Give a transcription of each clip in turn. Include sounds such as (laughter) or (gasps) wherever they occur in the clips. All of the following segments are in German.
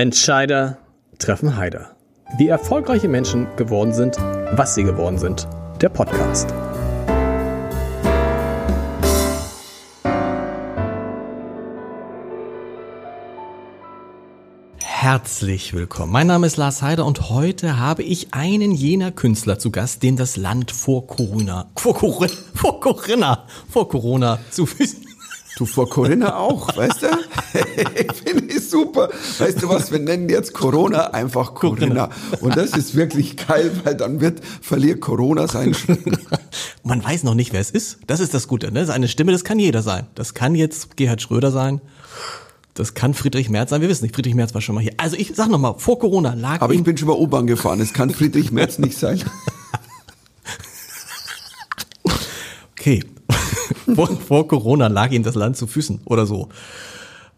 Entscheider treffen Heider. Wie erfolgreiche Menschen geworden sind, was sie geworden sind. Der Podcast. Herzlich willkommen. Mein Name ist Lars Heider und heute habe ich einen jener Künstler zu Gast, den das Land vor Corona, vor Corona, vor Corona, vor Corona zu Füßen (laughs) Du vor Corinna auch, weißt du? (laughs) ich es super. Weißt du was, wir nennen jetzt Corona einfach Corinna. Und das ist wirklich geil, weil dann wird, verliert Corona seinen Schwung. (laughs) Man weiß noch nicht, wer es ist. Das ist das Gute. Ne? Das ist eine Stimme, das kann jeder sein. Das kann jetzt Gerhard Schröder sein. Das kann Friedrich Merz sein. Wir wissen nicht, Friedrich Merz war schon mal hier. Also ich sag noch mal, vor Corona lag Aber ich bin schon mal U-Bahn gefahren. Es kann Friedrich Merz nicht sein. (laughs) okay, (laughs) vor, vor Corona lag ihm das Land zu Füßen oder so.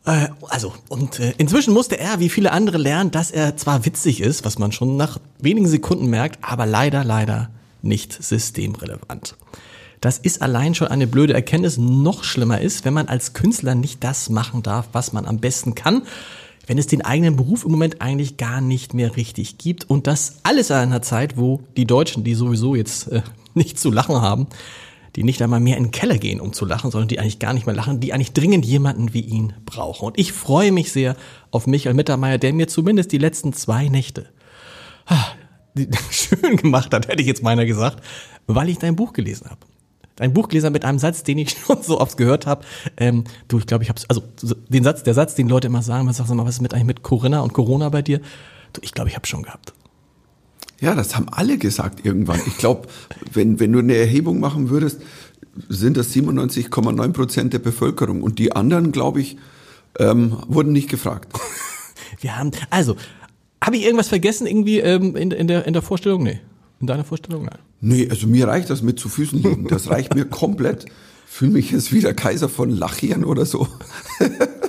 Äh, also, und äh, inzwischen musste er, wie viele andere, lernen, dass er zwar witzig ist, was man schon nach wenigen Sekunden merkt, aber leider, leider nicht systemrelevant. Das ist allein schon eine blöde Erkenntnis. Noch schlimmer ist, wenn man als Künstler nicht das machen darf, was man am besten kann, wenn es den eigenen Beruf im Moment eigentlich gar nicht mehr richtig gibt und das alles in einer Zeit, wo die Deutschen, die sowieso jetzt äh, (laughs) nicht zu lachen haben, die nicht einmal mehr in den Keller gehen, um zu lachen, sondern die eigentlich gar nicht mehr lachen, die eigentlich dringend jemanden wie ihn brauchen. Und ich freue mich sehr auf Michael Mittermeier, der mir zumindest die letzten zwei Nächte ah, (laughs) schön gemacht hat, hätte ich jetzt meiner gesagt, weil ich dein Buch gelesen habe. Dein Buch gelesen mit einem Satz, den ich (laughs) schon so oft gehört habe. Ähm, du, ich glaube, ich habe also den Satz, der Satz, den Leute immer sagen, man sagt mal, was ist mit eigentlich mit Corinna und Corona bei dir? Du, ich glaube, ich habe schon gehabt. Ja, das haben alle gesagt irgendwann. Ich glaube, wenn, wenn du eine Erhebung machen würdest, sind das 97,9 Prozent der Bevölkerung. Und die anderen, glaube ich, ähm, wurden nicht gefragt. (laughs) Wir haben, also, habe ich irgendwas vergessen irgendwie ähm, in, in, der, in der Vorstellung? Nee. In deiner Vorstellung? Nein. Nee, also mir reicht das mit zu Füßen liegen. Das reicht mir komplett. Fühle mich jetzt wieder Kaiser von Lachieren oder so. (laughs)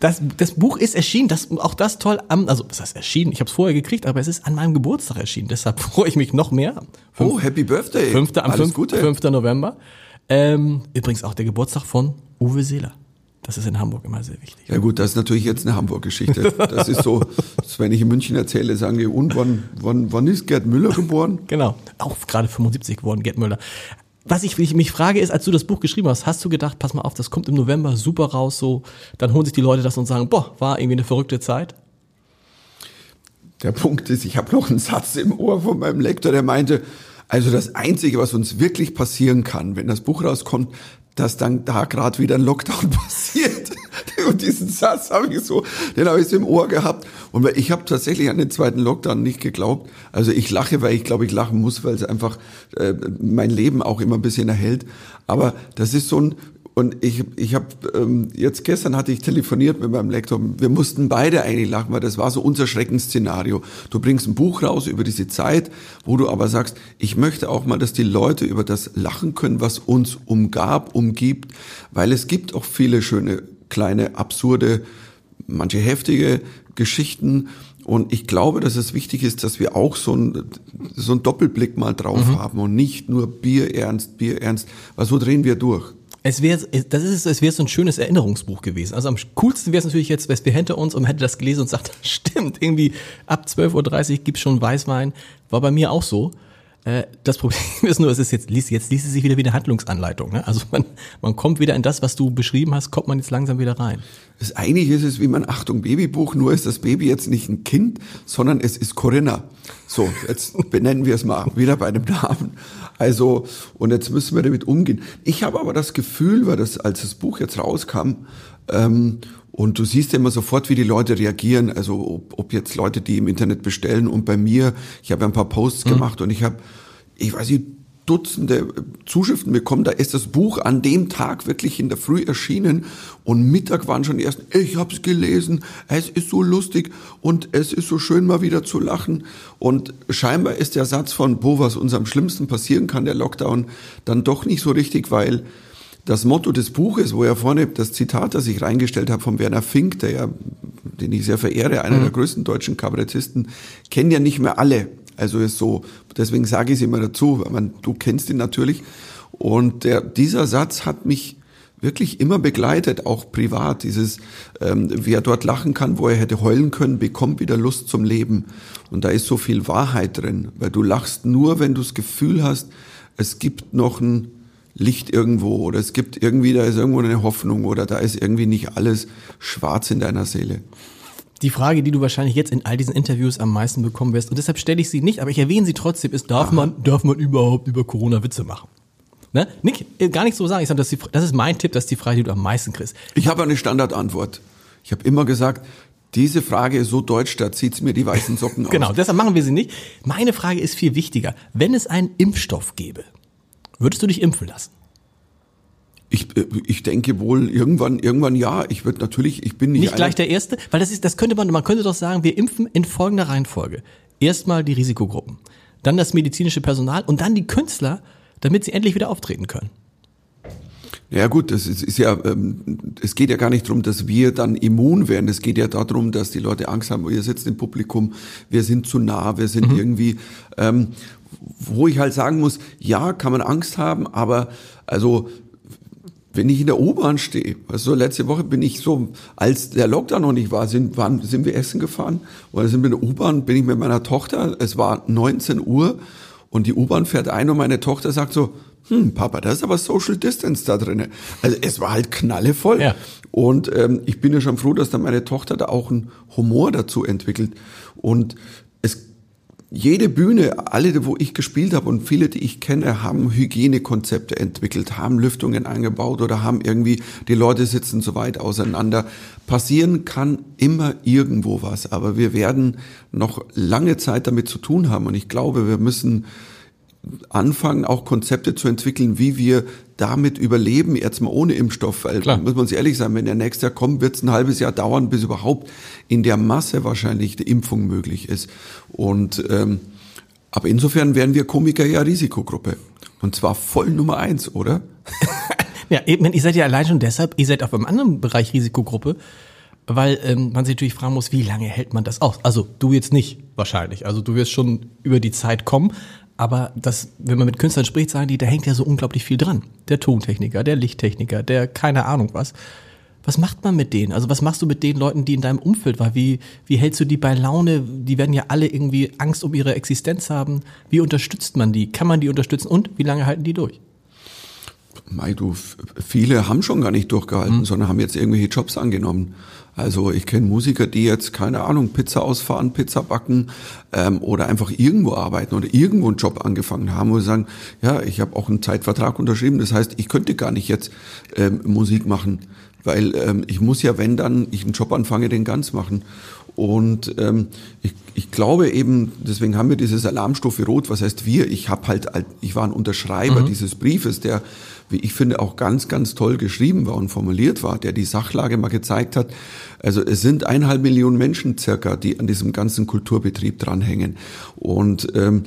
Das, das Buch ist erschienen, das, auch das toll am, also das heißt erschienen, ich habe es vorher gekriegt, aber es ist an meinem Geburtstag erschienen, deshalb (laughs) freue ich mich noch mehr. Fünf, oh, Happy Birthday. 5. am Alles 5, Gute. 5. November. Ähm, übrigens auch der Geburtstag von Uwe Seeler. Das ist in Hamburg immer sehr wichtig. Ja gut, das ist natürlich jetzt eine Hamburg-Geschichte. Das ist so, (laughs) wenn ich in München erzähle, sagen die, und wann, wann, wann ist Gerd Müller geboren? Genau, auch gerade 75 geworden, Gerd Müller was ich, ich mich frage ist, als du das Buch geschrieben hast, hast du gedacht, pass mal auf, das kommt im November super raus, so, dann holen sich die Leute das und sagen, boah, war irgendwie eine verrückte Zeit? Der Punkt ist, ich habe noch einen Satz im Ohr von meinem Lektor, der meinte, also das Einzige, was uns wirklich passieren kann, wenn das Buch rauskommt, dass dann da gerade wieder ein Lockdown (laughs) passiert. Und diesen Satz habe ich so, den habe ich so im Ohr gehabt. Und ich habe tatsächlich an den zweiten Lockdown nicht geglaubt. Also ich lache, weil ich glaube, ich lachen muss, weil es einfach äh, mein Leben auch immer ein bisschen erhält. Aber das ist so ein und ich, ich habe ähm, jetzt gestern hatte ich telefoniert mit meinem Lektor. Wir mussten beide eigentlich lachen, weil das war so unser Schreckensszenario. Du bringst ein Buch raus über diese Zeit, wo du aber sagst, ich möchte auch mal, dass die Leute über das lachen können, was uns umgab, umgibt, weil es gibt auch viele schöne kleine absurde, manche heftige Geschichten. Und ich glaube, dass es wichtig ist, dass wir auch so ein so ein Doppelblick mal drauf mhm. haben und nicht nur Bier ernst, Bier ernst, weil so drehen wir durch. Es wäre, das ist, es wäre so ein schönes Erinnerungsbuch gewesen. Also am coolsten wäre es natürlich jetzt, wäre hinter uns und man hätte das gelesen und sagt, (laughs) stimmt, irgendwie ab 12.30 Uhr gibt's schon Weißwein. War bei mir auch so. Äh, das Problem (laughs) ist nur, es ist jetzt, liest, jetzt liest es sich wieder wie eine Handlungsanleitung. Ne? Also man, man kommt wieder in das, was du beschrieben hast, kommt man jetzt langsam wieder rein. Das eigentlich ist es wie mein Achtung Babybuch, nur ist das Baby jetzt nicht ein Kind, sondern es ist Corinna. So, jetzt (laughs) benennen wir es mal wieder bei dem Namen. Also, und jetzt müssen wir damit umgehen. Ich habe aber das Gefühl, weil das, als das Buch jetzt rauskam, ähm, und du siehst ja immer sofort, wie die Leute reagieren. Also ob, ob jetzt Leute, die im Internet bestellen und bei mir, ich habe ja ein paar Posts mhm. gemacht und ich habe, ich weiß nicht, Dutzende Zuschriften bekommen. Da ist das Buch an dem Tag wirklich in der Früh erschienen und Mittag waren schon erst, ich habe es gelesen, es ist so lustig und es ist so schön mal wieder zu lachen. Und scheinbar ist der Satz von, wo was uns am schlimmsten passieren kann, der Lockdown, dann doch nicht so richtig, weil das Motto des Buches, wo er vorne das Zitat, das ich reingestellt habe von Werner Fink, der ja, den ich sehr verehre, einer mhm. der größten deutschen Kabarettisten, kennen ja nicht mehr alle. Also ist so, deswegen sage ich es immer dazu, man, du kennst ihn natürlich. Und der, dieser Satz hat mich wirklich immer begleitet, auch privat. Dieses, ähm, wer dort lachen kann, wo er hätte heulen können, bekommt wieder Lust zum Leben. Und da ist so viel Wahrheit drin, weil du lachst nur, wenn du das Gefühl hast, es gibt noch ein Licht irgendwo oder es gibt irgendwie, da ist irgendwo eine Hoffnung oder da ist irgendwie nicht alles schwarz in deiner Seele. Die Frage, die du wahrscheinlich jetzt in all diesen Interviews am meisten bekommen wirst, und deshalb stelle ich sie nicht, aber ich erwähne sie trotzdem, ist, darf man, darf man überhaupt über Corona Witze machen? Ne? Nick, äh, gar nicht so sagen, ich sage, das, das ist mein Tipp, das ist die Frage, die du am meisten kriegst. Ich habe eine Standardantwort. Ich habe immer gesagt, diese Frage ist so deutsch, da zieht's mir die weißen Socken (laughs) aus. Genau, deshalb machen wir sie nicht. Meine Frage ist viel wichtiger. Wenn es einen Impfstoff gäbe, würdest du dich impfen lassen? Ich, äh, ich denke wohl irgendwann, irgendwann ja. Ich würde natürlich, ich bin nicht. Nicht gleich der Erste, weil das ist, das könnte man, man könnte doch sagen, wir impfen in folgender Reihenfolge. Erstmal die Risikogruppen, dann das medizinische Personal und dann die Künstler, damit sie endlich wieder auftreten können. Ja gut, das ist, ist ja, ähm, es geht ja gar nicht darum, dass wir dann immun werden. Es geht ja darum, dass die Leute Angst haben, ihr sitzt im Publikum, wir sind zu nah, wir sind mhm. irgendwie, ähm, wo ich halt sagen muss, ja, kann man Angst haben, aber also wenn ich in der U-Bahn stehe, also letzte Woche bin ich so, als der Lockdown noch nicht war, sind, waren, sind wir essen gefahren oder sind wir in der U-Bahn, bin ich mit meiner Tochter, es war 19 Uhr und die U-Bahn fährt ein und meine Tochter sagt so, hm, Papa, da ist aber Social Distance da drinnen. Also es war halt knallevoll. Ja. Und ähm, ich bin ja schon froh, dass da meine Tochter da auch einen Humor dazu entwickelt. Und jede Bühne, alle, wo ich gespielt habe und viele, die ich kenne, haben Hygienekonzepte entwickelt, haben Lüftungen eingebaut oder haben irgendwie, die Leute sitzen so weit auseinander. Passieren kann immer irgendwo was, aber wir werden noch lange Zeit damit zu tun haben und ich glaube, wir müssen anfangen, auch Konzepte zu entwickeln, wie wir damit überleben, jetzt mal ohne Impfstoff. Weil, Klar. muss man uns ehrlich sein, wenn der nächste Jahr kommt, wird es ein halbes Jahr dauern, bis überhaupt in der Masse wahrscheinlich die Impfung möglich ist. Und ähm, aber insofern wären wir Komiker ja Risikogruppe. Und zwar voll Nummer eins, oder? (laughs) ja, eben, ihr seid ja allein schon deshalb, ihr seid auf einem anderen Bereich Risikogruppe, weil ähm, man sich natürlich fragen muss, wie lange hält man das aus? Also du jetzt nicht wahrscheinlich. Also du wirst schon über die Zeit kommen, aber das, wenn man mit Künstlern spricht, sagen die, da hängt ja so unglaublich viel dran. Der Tontechniker, der Lichttechniker, der keine Ahnung was. Was macht man mit denen? Also was machst du mit den Leuten, die in deinem Umfeld waren? Wie, wie hältst du die bei Laune? Die werden ja alle irgendwie Angst um ihre Existenz haben. Wie unterstützt man die? Kann man die unterstützen? Und wie lange halten die durch? Mei, du, viele haben schon gar nicht durchgehalten, mhm. sondern haben jetzt irgendwelche Jobs angenommen. Also ich kenne Musiker, die jetzt, keine Ahnung, Pizza ausfahren, Pizza backen ähm, oder einfach irgendwo arbeiten oder irgendwo einen Job angefangen haben, wo sie sagen, ja, ich habe auch einen Zeitvertrag unterschrieben, das heißt, ich könnte gar nicht jetzt ähm, Musik machen, weil ähm, ich muss ja, wenn dann ich einen Job anfange, den ganz machen. Und ähm, ich, ich glaube eben, deswegen haben wir dieses Alarmstufe Rot. Was heißt wir? Ich habe halt, ich war ein Unterschreiber mhm. dieses Briefes, der, wie ich finde, auch ganz, ganz toll geschrieben war und formuliert war, der die Sachlage mal gezeigt hat. Also es sind eineinhalb Millionen Menschen circa, die an diesem ganzen Kulturbetrieb dranhängen. Und ähm,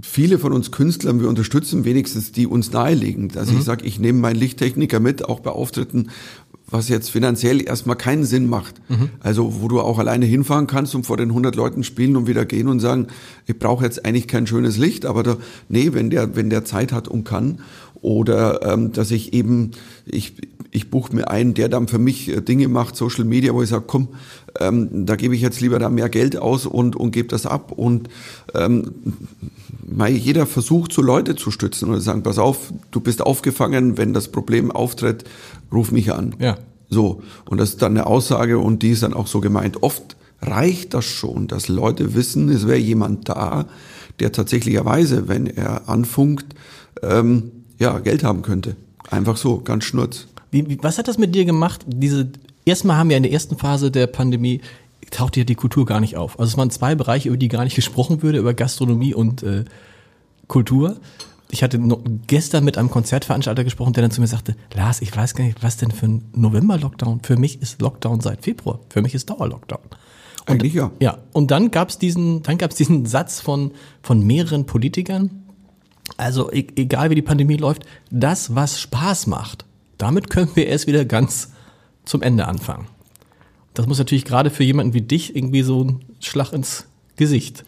viele von uns Künstlern, wir unterstützen wenigstens die uns naheliegen. Also mhm. ich sage, ich nehme meinen Lichttechniker mit, auch bei Auftritten, was jetzt finanziell erstmal keinen Sinn macht. Mhm. Also wo du auch alleine hinfahren kannst und vor den 100 Leuten spielen und wieder gehen und sagen, ich brauche jetzt eigentlich kein schönes Licht, aber da, nee, wenn der wenn der Zeit hat und kann oder ähm, dass ich eben ich ich buche mir einen, der dann für mich äh, Dinge macht, Social Media, wo ich sage, komm, ähm, da gebe ich jetzt lieber da mehr Geld aus und und gebe das ab und ähm, jeder versucht, so Leute zu stützen und sagen, pass auf, du bist aufgefangen, wenn das Problem auftritt, ruf mich an. Ja. So. Und das ist dann eine Aussage und die ist dann auch so gemeint. Oft reicht das schon, dass Leute wissen, es wäre jemand da, der tatsächlicherweise, wenn er anfunkt, ähm, ja, Geld haben könnte. Einfach so, ganz schnurz. Wie, wie, was hat das mit dir gemacht? Diese, erstmal haben wir in der ersten Phase der Pandemie taucht ja die Kultur gar nicht auf. Also es waren zwei Bereiche, über die gar nicht gesprochen würde, über Gastronomie und äh, Kultur. Ich hatte gestern mit einem Konzertveranstalter gesprochen, der dann zu mir sagte, Lars, ich weiß gar nicht, was denn für ein November-Lockdown? Für mich ist Lockdown seit Februar. Für mich ist Dauerlockdown. Und, Eigentlich ja. Ja, und dann gab's diesen, dann gab's diesen Satz von, von mehreren Politikern, also e egal wie die Pandemie läuft, das, was Spaß macht, damit können wir erst wieder ganz zum Ende anfangen. Das muss natürlich gerade für jemanden wie dich irgendwie so ein Schlag ins Gesicht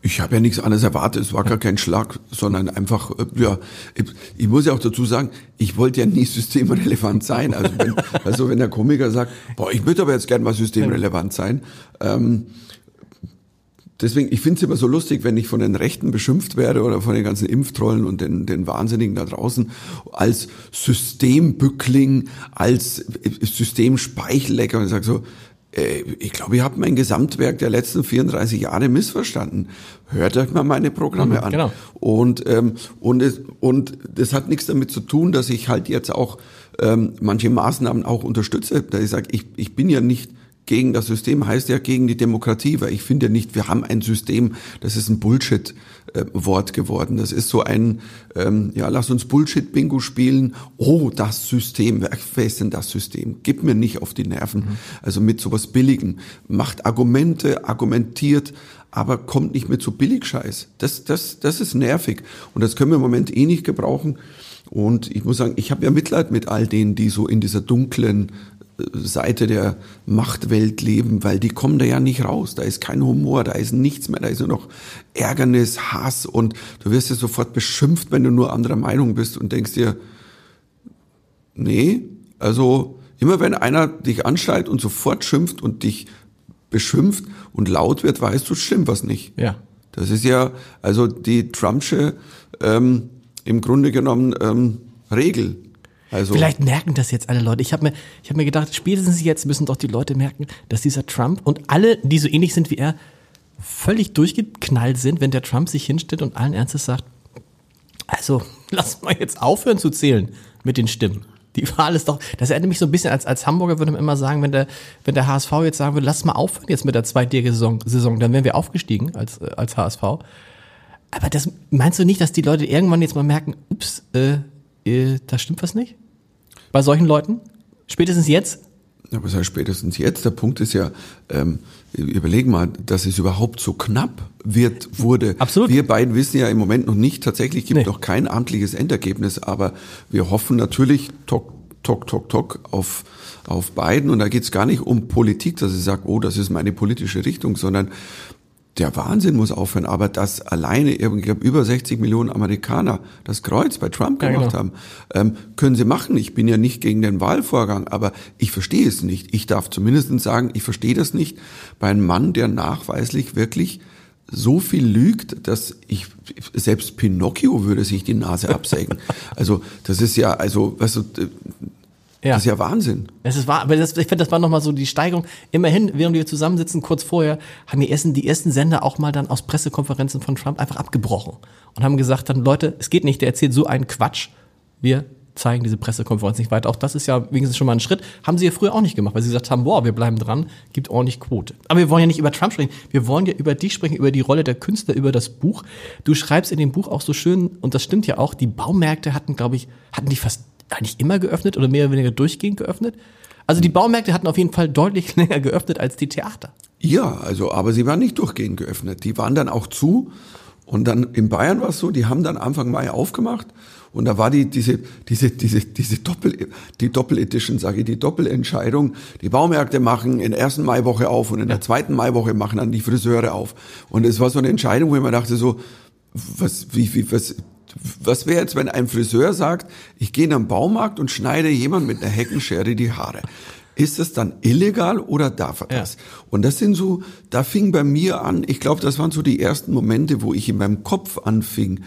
Ich habe ja nichts anderes erwartet. Es war gar kein Schlag, sondern einfach, äh, ja, ich, ich muss ja auch dazu sagen, ich wollte ja nie systemrelevant sein. Also wenn, (laughs) also wenn der Komiker sagt, boah, ich würde aber jetzt gern mal systemrelevant sein. Ähm, deswegen, ich finde es immer so lustig, wenn ich von den Rechten beschimpft werde oder von den ganzen Impftrollen und den, den Wahnsinnigen da draußen als Systembückling, als Systemspeichellecker und ich sage so, äh, ich glaube, ihr habt mein Gesamtwerk der letzten 34 Jahre missverstanden. Hört euch mal meine Programme mhm, an. Genau. Und, ähm, und, es, und das hat nichts damit zu tun, dass ich halt jetzt auch ähm, manche Maßnahmen auch unterstütze. Da ich sage, ich, ich bin ja nicht gegen das System heißt ja gegen die Demokratie, weil ich finde ja nicht, wir haben ein System, das ist ein Bullshit-Wort geworden. Das ist so ein, ähm, ja, lass uns Bullshit-Bingo spielen. Oh, das System, wer ist denn das System? Gib mir nicht auf die Nerven. Mhm. Also mit sowas Billigen. Macht Argumente, argumentiert, aber kommt nicht mehr zu Billigscheiß. Das, das, das ist nervig. Und das können wir im Moment eh nicht gebrauchen. Und ich muss sagen, ich habe ja Mitleid mit all denen, die so in dieser dunklen Seite der Machtwelt leben, weil die kommen da ja nicht raus. Da ist kein Humor, da ist nichts mehr, da ist nur noch Ärgernis, Hass und du wirst ja sofort beschimpft, wenn du nur anderer Meinung bist und denkst dir, nee, also immer wenn einer dich anschreit und sofort schimpft und dich beschimpft und laut wird, weißt du, stimmt was nicht. Ja. Das ist ja also die Trumpsche ähm, im Grunde genommen ähm, Regel. Also Vielleicht merken das jetzt alle Leute. Ich habe mir, ich hab mir gedacht, spätestens jetzt müssen doch die Leute merken, dass dieser Trump und alle, die so ähnlich sind wie er, völlig durchgeknallt sind, wenn der Trump sich hinstellt und allen Ernstes sagt, also (laughs) lass mal jetzt aufhören zu zählen mit den Stimmen. Die Wahl ist doch, das erinnert mich so ein bisschen als, als Hamburger würde man immer sagen, wenn der, wenn der HSV jetzt sagen würde, lass mal aufhören jetzt mit der zweitjährigen Saison, Saison, dann wären wir aufgestiegen als, als HSV. Aber das meinst du nicht, dass die Leute irgendwann jetzt mal merken, ups, äh, äh, da stimmt was nicht? Bei solchen Leuten? Spätestens jetzt? Ja, was heißt spätestens jetzt? Der Punkt ist ja, ähm, überlegen mal, dass es überhaupt so knapp wird, wurde. Absolut. Wir beiden wissen ja im Moment noch nicht, tatsächlich gibt nee. noch kein amtliches Endergebnis, aber wir hoffen natürlich, tok, tok, tok, tok, auf, auf beiden. Und da geht es gar nicht um Politik, dass ich sage, oh, das ist meine politische Richtung, sondern der Wahnsinn muss aufhören, aber dass alleine, ich glaube, über 60 Millionen Amerikaner das Kreuz bei Trump gemacht ja, genau. haben, ähm, können sie machen. Ich bin ja nicht gegen den Wahlvorgang, aber ich verstehe es nicht. Ich darf zumindest sagen, ich verstehe das nicht bei einem Mann, der nachweislich wirklich so viel lügt, dass ich selbst Pinocchio würde sich die Nase absägen. (laughs) also das ist ja, also weißt du, ja. Das ist ja Wahnsinn. Es ist wahr, aber das, ich finde, das war nochmal so die Steigerung. Immerhin, während wir zusammensitzen, kurz vorher, haben die ersten, die ersten Sender auch mal dann aus Pressekonferenzen von Trump einfach abgebrochen und haben gesagt dann, Leute, es geht nicht, der erzählt so einen Quatsch. Wir zeigen diese Pressekonferenz nicht weiter. Auch das ist ja wenigstens schon mal ein Schritt. Haben sie ja früher auch nicht gemacht, weil sie gesagt haben, boah, wir bleiben dran, gibt ordentlich Quote. Aber wir wollen ja nicht über Trump sprechen. Wir wollen ja über dich sprechen, über die Rolle der Künstler, über das Buch. Du schreibst in dem Buch auch so schön, und das stimmt ja auch, die Baumärkte hatten, glaube ich, hatten die fast eigentlich immer geöffnet oder mehr oder weniger durchgehend geöffnet? Also die Baumärkte hatten auf jeden Fall deutlich (laughs) länger geöffnet als die Theater. Ja, also, aber sie waren nicht durchgehend geöffnet. Die waren dann auch zu. Und dann in Bayern war es so, die haben dann Anfang Mai aufgemacht. Und da war die, diese, diese, diese, diese Doppel, die Doppel-Edition, sage ich, die Doppelentscheidung. Die Baumärkte machen in der ersten Maiwoche auf und in der zweiten Maiwoche machen dann die Friseure auf. Und es war so eine Entscheidung, wo ich mir dachte so, was, wie, wie, was, was wäre jetzt, wenn ein Friseur sagt, ich gehe in den Baumarkt und schneide jemand mit einer Heckenschere die Haare? Ist das dann illegal oder darf er das? Ja. Und das sind so, da fing bei mir an, ich glaube, das waren so die ersten Momente, wo ich in meinem Kopf anfing,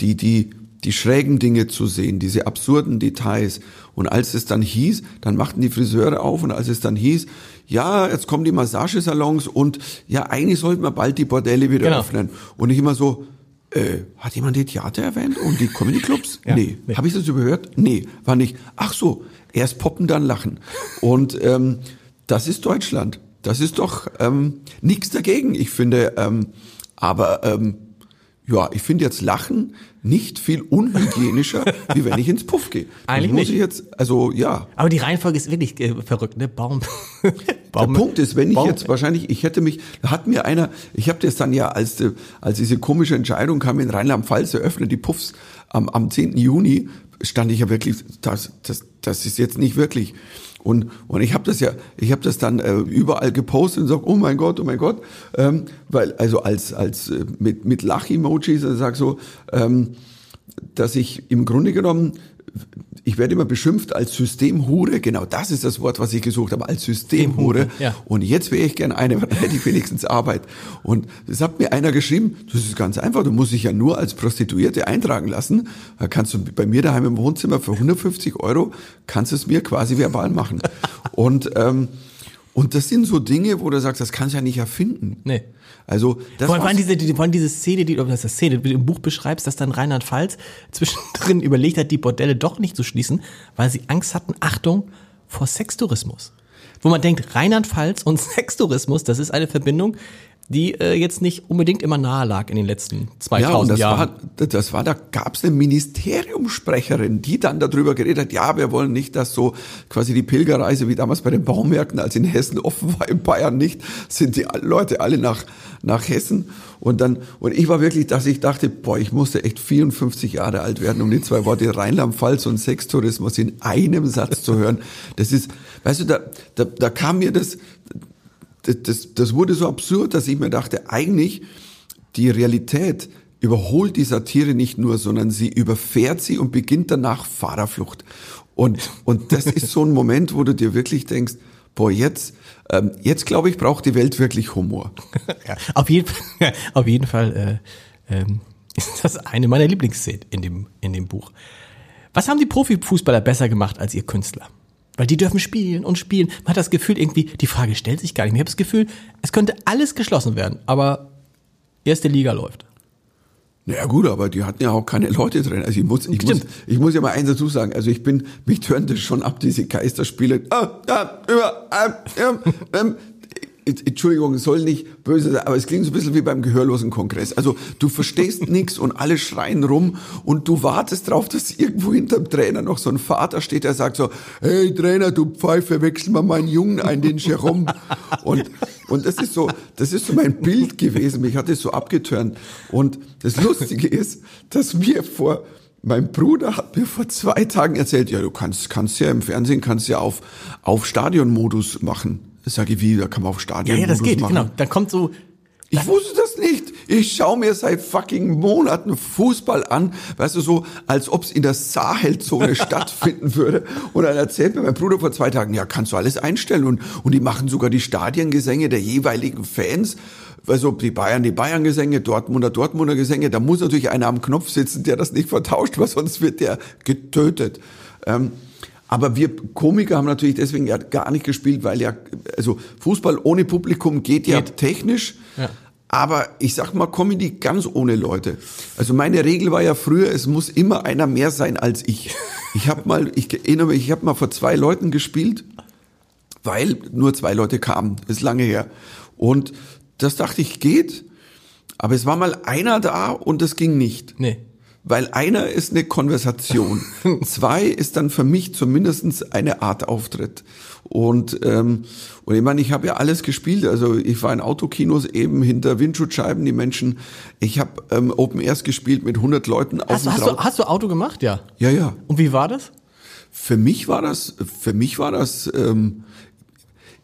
die, die, die schrägen Dinge zu sehen, diese absurden Details. Und als es dann hieß, dann machten die Friseure auf und als es dann hieß, ja, jetzt kommen die Massagesalons und ja, eigentlich sollten wir bald die Bordelle wieder genau. öffnen. Und ich immer so, äh, hat jemand die Theater erwähnt und die Comedy-Clubs? ja, nee. nee. Habe ich das überhört? Nee, war nicht. Ach so, erst poppen, dann lachen. Und ähm, das ist Deutschland. Das ist doch ähm, nichts dagegen. Ich finde, ähm, aber ähm, ja, ich finde jetzt Lachen nicht viel unhygienischer, (laughs) wie wenn ich ins Puff gehe. Eigentlich muss nicht. ich jetzt, also ja. Aber die Reihenfolge ist wirklich äh, verrückt, ne? Baum. Baum. (laughs) Der Punkt ist, wenn ich Baum. jetzt wahrscheinlich, ich hätte mich, hat mir einer, ich habe das dann ja, als, äh, als diese komische Entscheidung kam in Rheinland-Pfalz, eröffnet die Puffs am, am 10. Juni, stand ich ja wirklich, das, das, das ist jetzt nicht wirklich. Und, und ich habe das ja, ich habe das dann äh, überall gepostet und sag, oh mein Gott, oh mein Gott, ähm, weil also als als äh, mit mit Lach-Emojis, also sag so, ähm, dass ich im Grunde genommen ich werde immer beschimpft als Systemhure, genau das ist das Wort, was ich gesucht habe, als Systemhure. Ja. Und jetzt wäre ich gern eine, dann hätte ich wenigstens Arbeit. Und das hat mir einer geschrieben, das ist ganz einfach, du musst dich ja nur als Prostituierte eintragen lassen. Da kannst du bei mir daheim im Wohnzimmer für 150 Euro, kannst du es mir quasi verbal machen. (laughs) Und, ähm, und das sind so Dinge, wo du sagst, das kannst du ja nicht erfinden. Nee. Also das vor allem diese, die, vor allem diese Szene, die du das ist Szene, die du im Buch beschreibst, dass dann Rheinland-Pfalz (laughs) zwischendrin überlegt hat, die Bordelle doch nicht zu schließen, weil sie Angst hatten, Achtung, vor Sextourismus. Wo man denkt, Rheinland-Pfalz und (laughs) Sextourismus, das ist eine Verbindung, die äh, jetzt nicht unbedingt immer nahe lag in den letzten 2000 ja, und das Jahren. War, das war, da gab es eine Ministeriumssprecherin, die dann darüber geredet hat, ja, wir wollen nicht, dass so quasi die Pilgerreise wie damals bei den Baumärkten, als in Hessen offen war, in Bayern nicht, sind die Leute alle nach, nach Hessen. Und dann, und ich war wirklich, dass ich dachte, boah, ich musste echt 54 Jahre alt werden, um die zwei Worte (laughs) Rheinland-Pfalz und Sextourismus in einem Satz zu hören. Das ist, weißt du, da, da, da kam mir das, das, das wurde so absurd, dass ich mir dachte, eigentlich die Realität überholt die Satire nicht nur, sondern sie überfährt sie und beginnt danach Fahrerflucht. Und, und das (laughs) ist so ein Moment, wo du dir wirklich denkst, boah, jetzt, ähm, jetzt glaube ich, braucht die Welt wirklich Humor. Ja, auf jeden Fall, (laughs) auf jeden Fall äh, ähm, (laughs) ist das eine meiner Lieblingsszenen in dem, in dem Buch. Was haben die Profifußballer besser gemacht als ihr Künstler? Weil die dürfen spielen und spielen. Man hat das Gefühl irgendwie, die Frage stellt sich gar nicht. Ich habe das Gefühl, es könnte alles geschlossen werden, aber erste Liga läuft. Naja gut, aber die hatten ja auch keine Leute drin. Also ich muss, ich muss, ich muss ja mal eins dazu sagen. Also ich bin, mich tönt das schon ab, diese Geisterspiele. Ah, ja, über, ah, ähm, Entschuldigung, soll nicht böse sein, aber es klingt so ein bisschen wie beim gehörlosen Kongress. Also du verstehst (laughs) nichts und alle schreien rum und du wartest drauf, dass irgendwo hinterm Trainer noch so ein Vater steht, der sagt so, hey Trainer, du Pfeife, wechsel mal meinen Jungen ein, den Jerome. Und, und das ist so, das ist so mein Bild gewesen. Mich hat es so abgetörnt. Und das Lustige ist, dass mir vor, mein Bruder hat mir vor zwei Tagen erzählt, ja, du kannst, kannst ja im Fernsehen, kannst ja auf, auf Stadionmodus machen. Sag ich, wie, da kann man auf Stadion Ja, ja, das geht, machen. genau. Da kommt so, ich wusste das nicht. Ich schaue mir seit fucking Monaten Fußball an, weißt du, so, als ob es in der Sahelzone (laughs) stattfinden würde. Und dann erzählt mir mein Bruder vor zwei Tagen, ja, kannst du alles einstellen. Und, und die machen sogar die Stadiengesänge der jeweiligen Fans. Also die Bayern, die Bayern-Gesänge, Dortmunder, Dortmunder Gesänge. Da muss natürlich einer am Knopf sitzen, der das nicht vertauscht, weil sonst wird der getötet. Ähm, aber wir Komiker haben natürlich deswegen ja gar nicht gespielt, weil ja, also Fußball ohne Publikum geht ja geht. technisch. Ja. Aber ich sag mal Comedy ganz ohne Leute. Also meine Regel war ja früher, es muss immer einer mehr sein als ich. Ich habe mal, ich erinnere mich, ich habe mal vor zwei Leuten gespielt, weil nur zwei Leute kamen. Das ist lange her. Und das dachte ich geht. Aber es war mal einer da und das ging nicht. Nee. Weil einer ist eine Konversation, (laughs) zwei ist dann für mich zumindestens eine Art Auftritt. Und, ähm, und ich meine, ich habe ja alles gespielt. Also ich war in Autokinos eben hinter Windschutzscheiben, die Menschen. Ich habe ähm, Open Airs gespielt mit 100 Leuten auf hast, dem hast du, hast du Auto gemacht, ja? Ja, ja. Und wie war das? Für mich war das, für mich war das ähm,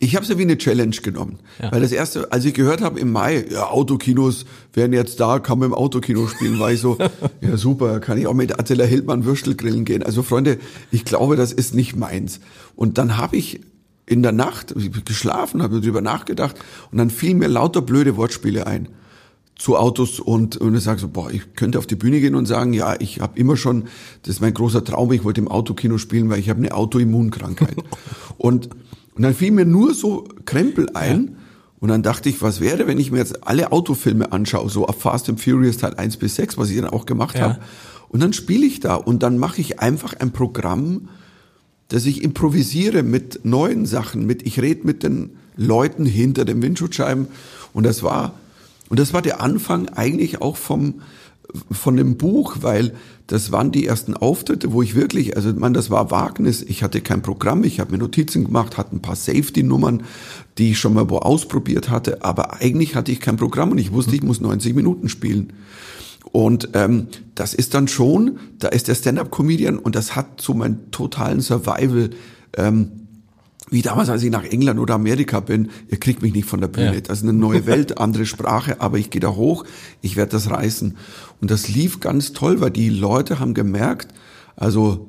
ich habe es ja wie eine Challenge genommen. Ja. Weil das erste, als ich gehört habe im Mai, ja, Autokinos werden jetzt da, kann man im Autokino spielen, war ich so, (laughs) ja super, kann ich auch mit Attila Hildmann Würstel grillen gehen. Also Freunde, ich glaube, das ist nicht meins. Und dann habe ich in der Nacht geschlafen, habe darüber nachgedacht und dann fielen mir lauter blöde Wortspiele ein zu Autos und, und ich sage so, boah, ich könnte auf die Bühne gehen und sagen, ja, ich habe immer schon, das ist mein großer Traum, ich wollte im Autokino spielen, weil ich habe eine Autoimmunkrankheit. (laughs) und und dann fiel mir nur so Krempel ein. Ja. Und dann dachte ich, was wäre, wenn ich mir jetzt alle Autofilme anschaue, so ab Fast and Furious Teil 1 bis 6, was ich dann auch gemacht ja. habe. Und dann spiele ich da und dann mache ich einfach ein Programm, dass ich improvisiere mit neuen Sachen, mit ich rede mit den Leuten hinter den Windschutzscheiben und das war und das war der Anfang eigentlich auch vom von dem Buch, weil das waren die ersten Auftritte, wo ich wirklich, also man, das war Wagnis. Ich hatte kein Programm, ich habe mir Notizen gemacht, hatte ein paar Safety-Nummern, die ich schon mal wo ausprobiert hatte, aber eigentlich hatte ich kein Programm und ich wusste, ich muss 90 Minuten spielen. Und ähm, das ist dann schon, da ist der Stand-up-Comedian und das hat so meinen totalen Survival ähm, wie damals, als ich nach England oder Amerika bin, ihr kriegt mich nicht von der Bühne. Ja. Das ist eine neue Welt, andere Sprache, aber ich gehe da hoch, ich werde das reißen. Und das lief ganz toll, weil die Leute haben gemerkt, also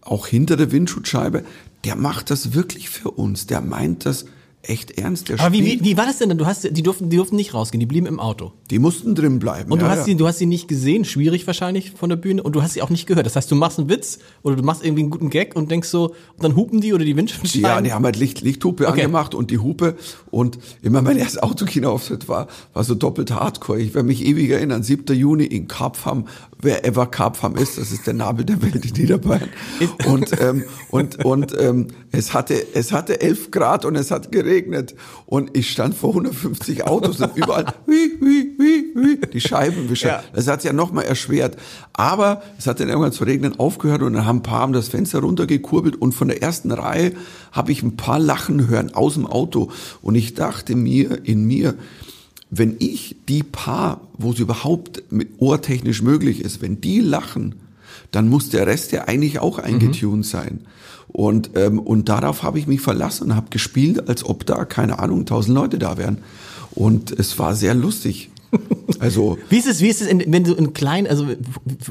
auch hinter der Windschutzscheibe, der macht das wirklich für uns, der meint das echt ernst. Der Aber wie, wie, wie war das denn? dann? Du hast, die durften, die durften nicht rausgehen, die blieben im Auto. Die mussten drin bleiben. Und du ja, hast ja. sie, du hast sie nicht gesehen, schwierig wahrscheinlich von der Bühne, und du hast sie auch nicht gehört. Das heißt, du machst einen Witz oder du machst irgendwie einen guten Gag und denkst so, und dann hupen die oder die Windschutzscheiben. Ja, die haben halt Licht, Lichthupe Okay. angemacht und die Hupe. Und immer mein erstes Autokinoauftritt (laughs) war, war so doppelt hardcore. Ich werde mich ewig erinnern. 7. Juni in Karpfam. Wer ever Karpfam ist, das ist der Nabel der Welt in Niederbayern. Und, ähm, und, und ähm, es, hatte, es hatte 11 Grad und es hat geregnet. Und ich stand vor 150 Autos und überall wie, wie, wie, wie, die Scheiben (laughs) wischer. Ja. Das hat ja noch mal erschwert. Aber es hat dann irgendwann zu regnen aufgehört und dann haben ein paar haben das Fenster runtergekurbelt und von der ersten Reihe habe ich ein paar Lachen hören aus dem Auto und ich dachte mir in mir, wenn ich die paar, wo es überhaupt ohrtechnisch möglich ist, wenn die lachen, dann muss der Rest ja eigentlich auch eingetuned sein. Und, ähm, und darauf habe ich mich verlassen und habe gespielt, als ob da, keine Ahnung, tausend Leute da wären. Und es war sehr lustig. (laughs) Also, Wie ist es, wie ist es, in, wenn du in klein, also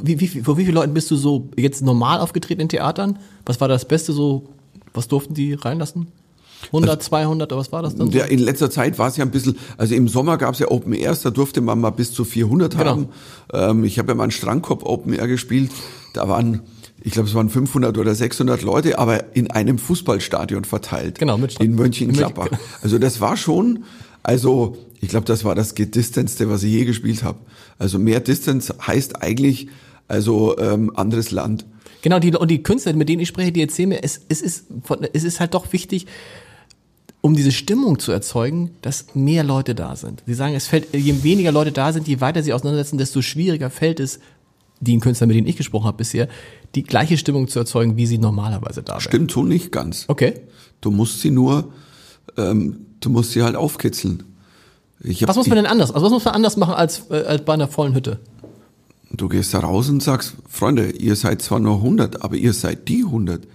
wie, wie, vor wie vielen Leuten bist du so jetzt normal aufgetreten in Theatern? Was war das Beste so, was durften die reinlassen? 100, 200 oder was war das dann? Ja, in letzter Zeit war es ja ein bisschen, also im Sommer gab es ja Open Airs, da durfte man mal bis zu 400 Genau. haben. Ähm, ich habe ja mal einen Strandkorb Open Air gespielt, da waren, ich glaube es waren 500 oder 600 Leute, aber in einem Fußballstadion verteilt. Genau, mit In Mönchengladbach. Also das war schon, also ich glaube, das war das Gedistanzte, was ich je gespielt habe. Also mehr Distance heißt eigentlich, also ähm, anderes Land. Genau, die, und die Künstler, mit denen ich spreche, die erzählen mir, es, es, ist, es ist halt doch wichtig, um diese Stimmung zu erzeugen, dass mehr Leute da sind. Sie sagen, es fällt, je weniger Leute da sind, je weiter sie auseinandersetzen, desto schwieriger fällt es, den Künstlern, mit denen ich gesprochen habe bisher, die gleiche Stimmung zu erzeugen, wie sie normalerweise da wäre. Stimmt so nicht ganz. Okay. Du musst sie nur, ähm, du musst sie halt aufkitzeln. Was muss man denn anders? Also was muss man anders machen als, äh, als bei einer vollen Hütte? Du gehst da raus und sagst, Freunde, ihr seid zwar nur 100, aber ihr seid die 100.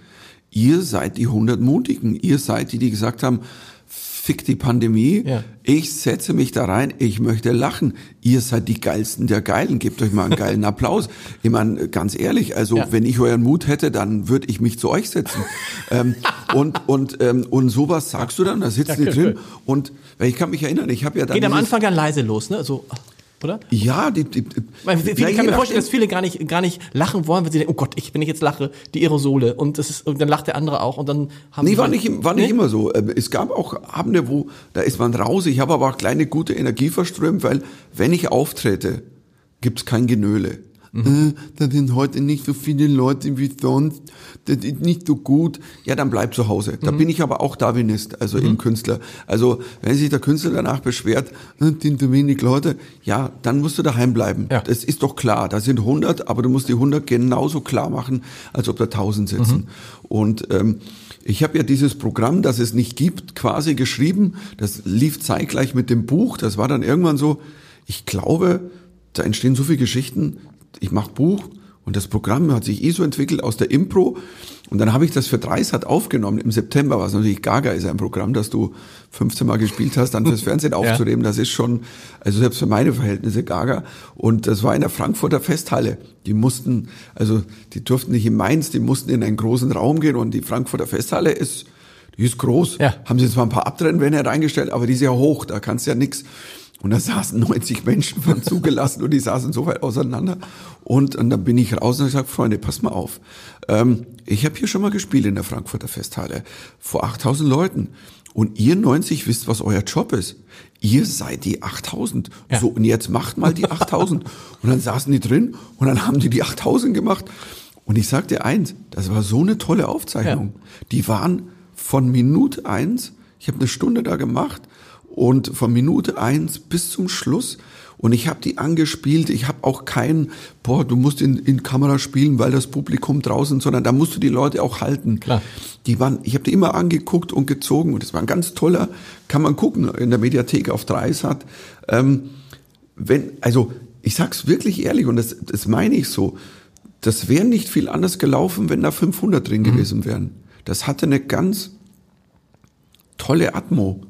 Ihr seid die 100 Mutigen. Ihr seid die, die gesagt haben, fick die Pandemie. Ja. Ich setze mich da rein. Ich möchte lachen. Ihr seid die geilsten der Geilen. Gebt euch mal einen geilen Applaus. Ich meine, ganz ehrlich, also Ja. wenn ich euren Mut hätte, dann würde ich mich zu euch setzen. ähm, und, und, ähm, und sowas sagst du dann, da sitzen Ja, die drin. Und weil ich kann mich erinnern, ich habe ja dann Geht am Anfang dann leise los, ne? So, oder? ja, die, die, die Weil viele, Na, ich kann mir vorstellen, dass viele gar nicht, gar nicht lachen wollen, weil sie denken, oh Gott, ich, wenn ich jetzt lache, die Aerosole und das ist, und dann lacht der andere auch und dann haben Nee, war nicht, war nicht Nee? immer so. Ähm, Es gab auch Abende, wo, da ist man raus. Ich habe aber auch kleine gute Energie verströmt, weil wenn ich auftrete, gibt's kein Genöle. Mhm. Äh, da sind heute nicht so viele Leute wie sonst, das ist nicht so gut. Ja, dann bleib zu Hause. Da Mhm. bin ich aber auch Darwinist, also im Künstler. Also wenn sich der Künstler danach beschwert, sind zu wenig Leute, ja, dann musst du daheim bleiben. Ja. Das ist doch klar. Da sind 100, aber du musst die 100 genauso klar machen, als ob da 1000 sitzen. Und ähm, ich habe ja dieses Programm, das es nicht gibt, quasi geschrieben. Das lief zeitgleich mit dem Buch. Das war dann irgendwann so, ich glaube, da entstehen so viele Geschichten. Ich mache Buch und das Programm hat sich eh so entwickelt aus der Impro. Und dann habe ich das für Dreisat aufgenommen im September, was natürlich gaga ist, ein Programm, das du 15 Mal gespielt hast, dann fürs (laughs) Fernsehen aufzunehmen. Das ist schon, also selbst für meine Verhältnisse gaga. Und das war in der Frankfurter Festhalle. Die mussten, also die durften nicht in Mainz, die mussten in einen großen Raum gehen und die Frankfurter Festhalle ist, die ist groß. Ja. Haben sie zwar ein paar Abtrennwände reingestellt, aber die ist ja hoch, da kannst du ja nix. Und da saßen 90 Menschen, waren (laughs) zugelassen und die saßen so weit auseinander. Und, und dann bin ich raus und gesagt, Freunde, pass mal auf. Ähm, ich habe hier schon mal gespielt in der Frankfurter Festhalle vor 8000 Leuten. Und ihr 90 wisst, was euer Job ist. Ihr seid die 8000. Ja. So, und jetzt macht mal die 8000. (laughs) und dann saßen die drin und dann haben die die 8000 gemacht. Und ich sag dir eins, das war so eine tolle Aufzeichnung. Die waren von Minute eins, ich habe eine Stunde da gemacht und von Minute eins bis zum Schluss und ich habe die angespielt. Ich habe auch kein, boah, du musst in, in Kamera spielen, weil das Publikum draußen, sondern da musst du die Leute auch halten. Klar. Die waren, ich habe die immer angeguckt und gezogen und es war ein ganz toller, kann man gucken in der Mediathek auf Dreisat. Ähm, wenn, also ich sag's wirklich ehrlich und das, das meine ich so, das wäre nicht viel anders gelaufen, wenn da 500 drin gewesen wären. Das hatte eine ganz tolle Atmo.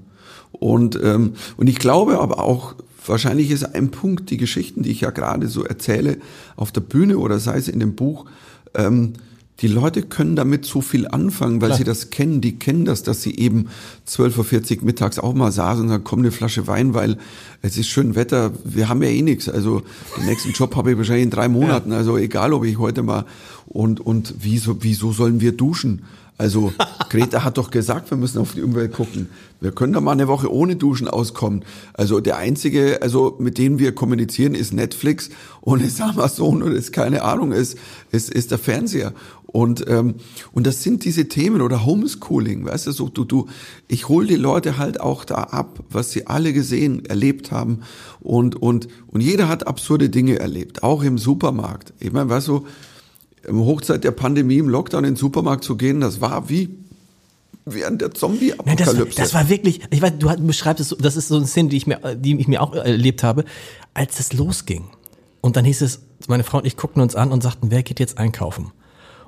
Und, ähm, und ich glaube aber auch, wahrscheinlich ist ein Punkt, die Geschichten, die ich ja gerade so erzähle, auf der Bühne oder sei es in dem Buch, ähm, die Leute können damit so viel anfangen, weil Klar. sie das kennen. Die kennen das, dass sie eben 12.40 Uhr mittags auch mal saßen und sagen, komm eine Flasche Wein, weil es ist schön Wetter. Wir haben ja eh nichts. Also den nächsten Job habe ich wahrscheinlich in drei Monaten. Ja. Also egal, ob ich heute mal und und wieso wieso sollen wir duschen? Also Greta hat doch gesagt, wir müssen auf die Umwelt gucken. Wir können da mal eine Woche ohne Duschen auskommen. Also der einzige, also mit dem wir kommunizieren, ist Netflix und ist Amazon und ist keine Ahnung, ist ist, ist der Fernseher. Und ähm, und das sind diese Themen oder Homeschooling, weißt du, so du du, ich hole die Leute halt auch da ab, was sie alle gesehen, erlebt haben und und und jeder hat absurde Dinge erlebt, auch im Supermarkt. Ich meine, weißt du im Hochzeit der Pandemie im Lockdown in den Supermarkt zu gehen, das war wie während der Zombie-Apokalypse. Das, das, war wirklich, ich weiß, du beschreibst es, das ist so eine Szene, die ich mir, die ich mir auch erlebt habe, als es losging. Und dann hieß es, meine Frau und ich guckten uns an und sagten, wer geht jetzt einkaufen?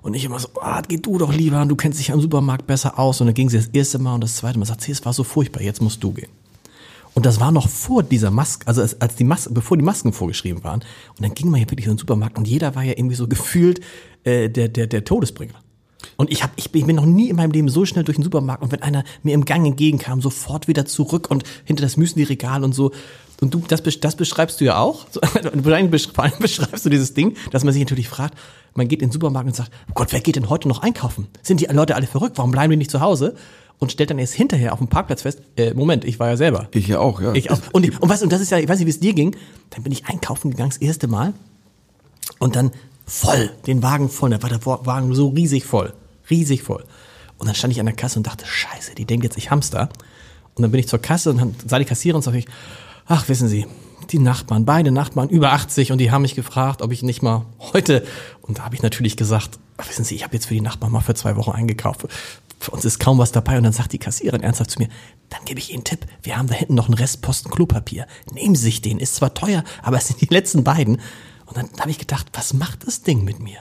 Und ich immer so, ah, geh du doch lieber, du kennst dich am Supermarkt besser aus. Und dann ging sie das erste Mal und das zweite Mal, sagt sie, es war so furchtbar, jetzt musst du gehen. Und das war noch vor dieser Maske, also als die Mas bevor die Masken vorgeschrieben waren. Und dann ging man hier wirklich in den Supermarkt und jeder war ja irgendwie so gefühlt äh, der, der, der Todesbringer. Und ich, hab, ich, bin, ich bin noch nie in meinem Leben so schnell durch den Supermarkt und wenn einer mir im Gang entgegenkam, sofort wieder zurück und hinter das Müsli-Regal und so. Und du, das, das beschreibst du ja auch. (laughs) Vor allem beschreibst du dieses Ding, dass man sich natürlich fragt, man geht in den Supermarkt und sagt, oh Gott, wer geht denn heute noch einkaufen? Sind die Leute alle verrückt? Warum bleiben die nicht zu Hause? und stellt dann erst hinterher auf dem Parkplatz fest, äh, Moment, ich war ja selber. Ich ja auch, ja. Ich auch. Und, und was, und das ist ja, ich weiß nicht, wie es dir ging, dann bin ich einkaufen gegangen, das erste Mal, und dann voll, den Wagen voll, da war der Wagen so riesig voll, riesig voll. Und dann stand ich an der Kasse und dachte, scheiße, die denkt jetzt, ich Hamster. Und dann bin ich zur Kasse und dann sah die Kassiererin und sag ich, ach, wissen Sie, die Nachbarn, beide Nachbarn über 80 und die haben mich gefragt, ob ich nicht mal heute, und da habe ich natürlich gesagt, wissen Sie, ich habe jetzt für die Nachbarn mal für zwei Wochen eingekauft für uns ist kaum was dabei. Und dann sagt die Kassiererin ernsthaft zu mir, dann gebe ich Ihnen einen Tipp. Wir haben da hinten noch einen Restposten Klopapier. Nehmen Sie sich den. Ist zwar teuer, aber es sind die letzten beiden. Und dann habe ich gedacht, was macht das Ding mit mir?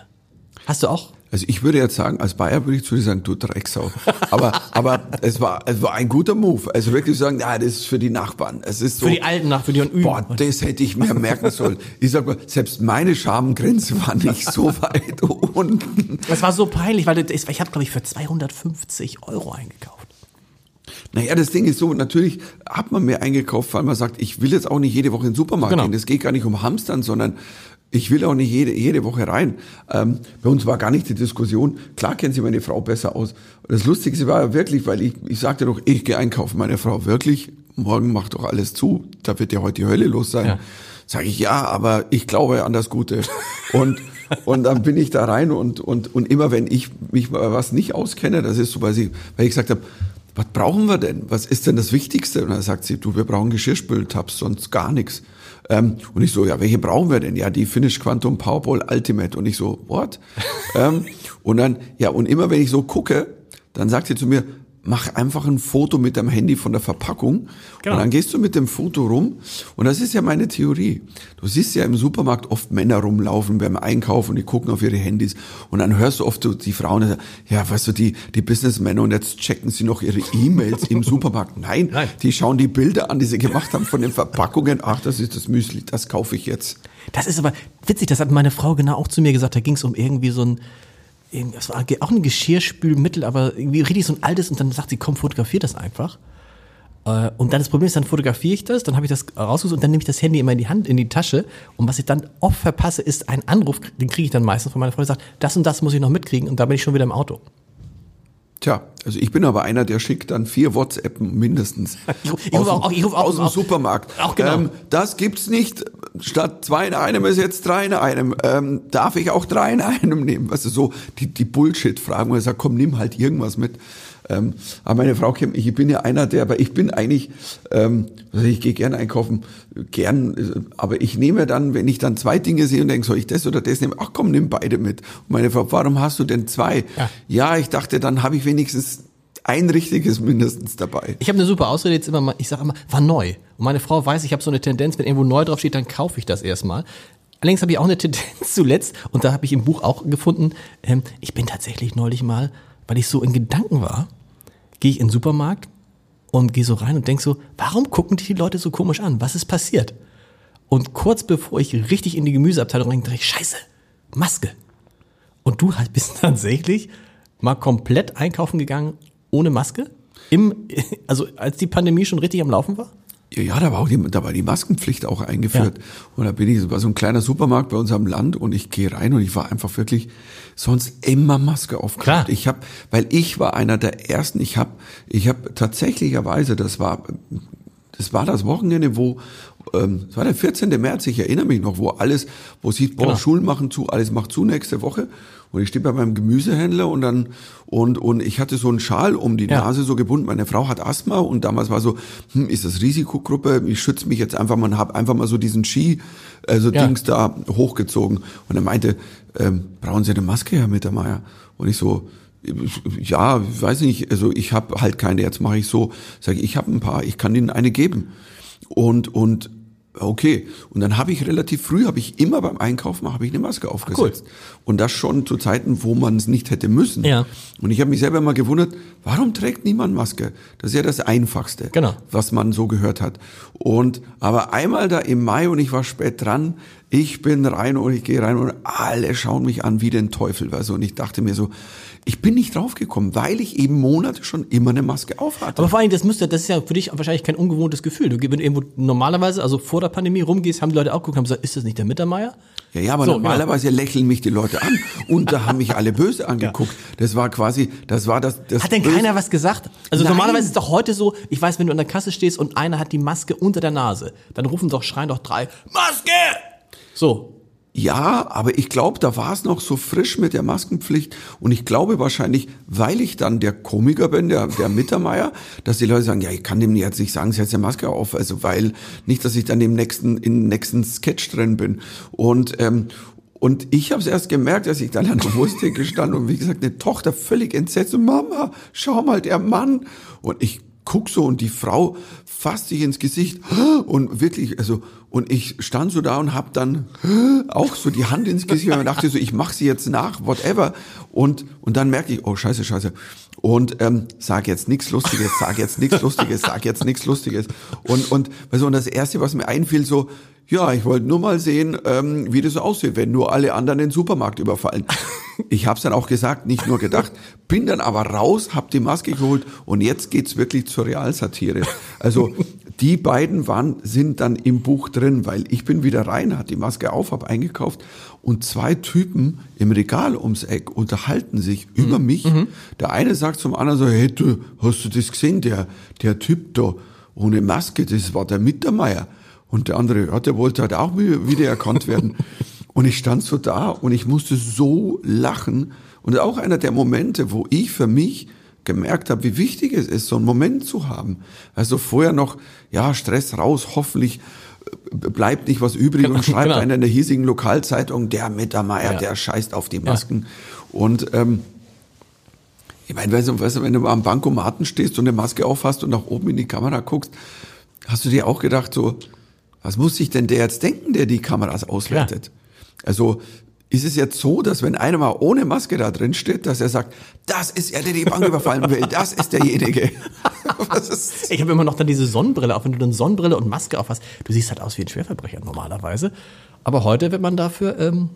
Hast du auch? Also ich würde jetzt sagen, als Bayer würde ich zu dir sagen, du Drecksau. Aber, aber es war, es war ein guter Move. Also wirklich sagen, ja, das ist für die Nachbarn. Es ist so. Für die alten Nachbarn, für die Boah, das hätte ich mir merken sollen. Ich sag mal, selbst meine Schamgrenze war nicht so weit unten. Das war so peinlich, weil ich habe, glaube ich, für 250 Euro eingekauft. Naja, das Ding ist so, natürlich hat man mehr eingekauft, weil man sagt, ich will jetzt auch nicht jede Woche in den Supermarkt genau. gehen. Das geht gar nicht um Hamstern, sondern ich will auch nicht jede, jede Woche rein. Ähm, bei uns war gar nicht die Diskussion, klar kennt sie meine Frau besser aus. Das Lustigste war wirklich, weil ich, ich sagte doch, ich gehe einkaufen. Meine Frau, wirklich? Morgen macht doch alles zu. Da wird ja heute die Hölle los sein. Ja. Sage ich, ja, aber ich glaube an das Gute. Und, und dann bin ich da rein und, und, und immer wenn ich mich mal was nicht auskenne, das ist so, weil, sie, weil ich gesagt habe, was brauchen wir denn? Was ist denn das Wichtigste? Und dann sagt sie, du, wir brauchen Geschirrspültabs, sonst gar nichts. Ähm, und ich so, ja, welche brauchen wir denn? Ja, die Finnish Quantum Powerball Ultimate. Und ich so, what? (laughs) ähm, und dann, ja, und immer wenn ich so gucke, dann sagt sie zu mir, mach einfach ein Foto mit deinem Handy von der Verpackung genau. und dann gehst du mit dem Foto rum und das ist ja meine Theorie. Du siehst ja im Supermarkt oft Männer rumlaufen beim Einkaufen und die gucken auf ihre Handys und dann hörst du oft die Frauen, ja, weißt du, die, die Businessmänner und jetzt checken sie noch ihre E-Mails im Supermarkt. (laughs) Nein, Nein, die schauen die Bilder an, die sie gemacht haben von den Verpackungen. Ach, das ist das Müsli, das kaufe ich jetzt. Das ist aber witzig, das hat meine Frau genau auch zu mir gesagt, da ging es um irgendwie so ein das war auch ein Geschirrspülmittel, aber irgendwie richtig so ein altes und dann sagt sie, komm, fotografier das einfach. Äh, und dann das Problem ist, dann fotografiere ich das, dann habe ich das rausgesucht und dann nehme ich das Handy immer in die Hand, in die Tasche. Und was ich dann oft verpasse, ist ein Anruf, den kriege ich dann meistens von meiner Frau, die sagt, das und das muss ich noch mitkriegen und da bin ich schon wieder im Auto. Tja, also ich bin aber einer, der schickt dann vier WhatsApp mindestens (laughs) ich, aus, auch, ich auch, aus dem Supermarkt. Auch genau. Ähm, das gibt's nicht. Statt zwei in einem ist jetzt drei in einem. Ähm, darf ich auch drei in einem nehmen? Weißt du, so die, die Bullshit-Fragen, wo ich sage, komm, nimm halt irgendwas mit. Ähm, aber meine Frau kennt mich, ich bin ja einer, der, aber ich bin eigentlich, ähm, also ich gehe gerne einkaufen, gern, aber ich nehme dann, wenn ich dann zwei Dinge sehe und denke, soll ich das oder das nehmen? Ach komm, nimm beide mit. Und meine Frau, warum hast du denn zwei? Ja, ja ich dachte, dann habe ich wenigstens ein richtiges mindestens dabei. Ich habe eine super Ausrede jetzt immer mal, ich sage immer, war neu. Und meine Frau weiß, ich habe so eine Tendenz, wenn irgendwo neu drauf steht, dann kaufe ich das erstmal. Allerdings habe ich auch eine Tendenz (laughs) zuletzt, und da habe ich im Buch auch gefunden, ähm, ich bin tatsächlich neulich mal, weil ich so in Gedanken war, gehe ich in den Supermarkt und gehe so rein und denk so, warum gucken die Leute so komisch an? Was ist passiert? Und kurz bevor ich richtig in die Gemüseabteilung rein, dachte ich, scheiße, Maske. Und du bist (laughs) tatsächlich mal komplett einkaufen gegangen ohne Maske? Im, (laughs) also als die Pandemie schon richtig am Laufen war? Ja, da war, auch die, da war die Maskenpflicht auch eingeführt. Ja. Und da bin ich, war so ein kleiner Supermarkt bei uns am Land und ich gehe rein und ich war einfach wirklich sonst immer Maske aufgehabt. Ich habe, weil ich war einer der ersten, ich habe ich habe tatsächlicherweise, das war das war das Wochenende, wo ähm, das war der 14. März, ich erinnere mich noch, wo alles, wo sieht, boah, genau. Schulen machen zu, alles macht zu nächste Woche. Und ich stehe bei meinem Gemüsehändler und dann, und, und ich hatte so einen Schal um die ja. Nase so gebunden. Meine Frau hat Asthma und damals war so, hm, ist das Risikogruppe? Ich schütze mich jetzt einfach mal und habe einfach mal so diesen Ski, also ja. Dings da hochgezogen. Und er meinte, ähm, brauchen Sie eine Maske, Herr Mittermeier? Und ich so, ja, weiß nicht, also ich habe halt keine, jetzt mache ich so, sage ich, ich habe ein paar, ich kann Ihnen eine geben. Und, und Okay, und dann habe ich relativ früh, habe ich immer beim Einkaufen, habe ich eine Maske aufgesetzt. Cool. Und das schon zu Zeiten, wo man es nicht hätte müssen. Ja. Und ich habe mich selber mal gewundert, warum trägt niemand Maske? Das ist ja das Einfachste, genau. was man so gehört hat. Und aber einmal da im Mai und ich war spät dran, ich bin rein und ich gehe rein und alle schauen mich an wie den Teufel. Also, und ich dachte mir so, ich bin nicht draufgekommen, weil ich eben Monate schon immer eine Maske aufhatte. Aber vor allem, das müsste, das ist ja für dich wahrscheinlich kein ungewohntes Gefühl. Du, wenn du irgendwo normalerweise, also vor der Pandemie rumgehst, haben die Leute auch geguckt und haben gesagt, ist das nicht der Mittermeier? Ja, ja, aber so, normalerweise genau. lächeln mich die Leute an und da haben mich alle böse (laughs) angeguckt. Ja. Das war quasi, das war das. das hat denn keiner was gesagt? Also Nein. normalerweise ist es doch heute so, ich weiß, wenn du an der Kasse stehst und einer hat die Maske unter der Nase, dann rufen doch, schreien doch drei, Maske! So, ja, aber ich glaube, da war es noch so frisch mit der Maskenpflicht. Und ich glaube wahrscheinlich, weil ich dann der Komiker bin, der, der Mittermeier, dass die Leute sagen, ja, ich kann dem jetzt nicht sagen, setz die Maske auf, also weil nicht, dass ich dann im nächsten, im nächsten Sketch drin bin. Und ähm, und ich habe es erst gemerkt, als ich dann an der Wursttheke stand und wie gesagt, eine Tochter völlig entsetzt und Mama, schau mal, der Mann. Und ich guck so und die Frau fasst sich ins Gesicht. Und wirklich, also, und ich stand so da und hab dann auch so die Hand ins Gesicht und dachte so, ich mach sie jetzt nach, whatever. Und, und dann merke ich, oh scheiße, scheiße. Und ähm, sag jetzt nichts Lustiges, sag jetzt nichts Lustiges, sag jetzt nichts Lustiges. Und, und, also, und das Erste, was mir einfiel, so, ja, ich wollte nur mal sehen, ähm, wie das aussieht, wenn nur alle anderen den Supermarkt überfallen. Ich habe es dann auch gesagt, nicht nur gedacht, bin dann aber raus, hab die Maske geholt und jetzt geht's wirklich zur Realsatire. Also die beiden waren sind dann im Buch drin, weil ich bin wieder rein, hat die Maske auf, hab eingekauft und zwei Typen im Regal ums Eck unterhalten sich mhm. über mich. Mhm. Der eine sagt zum anderen so, hey du, hast du das gesehen, der der Typ da ohne Maske, das war der Mittermeier. Und der andere, ja, der wollte halt auch wieder erkannt werden. (laughs) und ich stand so da und ich musste so lachen. Und auch einer der Momente, wo ich für mich gemerkt habe, wie wichtig es ist, so einen Moment zu haben. Also vorher noch, ja, Stress raus, hoffentlich bleibt nicht was übrig und schreibt genau. einer in der hiesigen Lokalzeitung, der Mittermeier, ja. der scheißt auf die Masken. Ja. Und ähm, ich meine, weißt du, weißt du, wenn du am Bankomaten stehst und eine Maske aufhast und nach oben in die Kamera guckst, hast du dir auch gedacht, so, was muss sich denn der jetzt denken, der die Kameras auswertet? Ja. Also ist es jetzt so, dass wenn einer mal ohne Maske da drin steht, dass er sagt, das ist er, der die Bank überfallen will, das ist derjenige. (laughs) ist ich habe immer noch dann diese Sonnenbrille, auch wenn du dann Sonnenbrille und Maske auf hast, du siehst halt aus wie ein Schwerverbrecher normalerweise. Aber heute wird man dafür, ähm,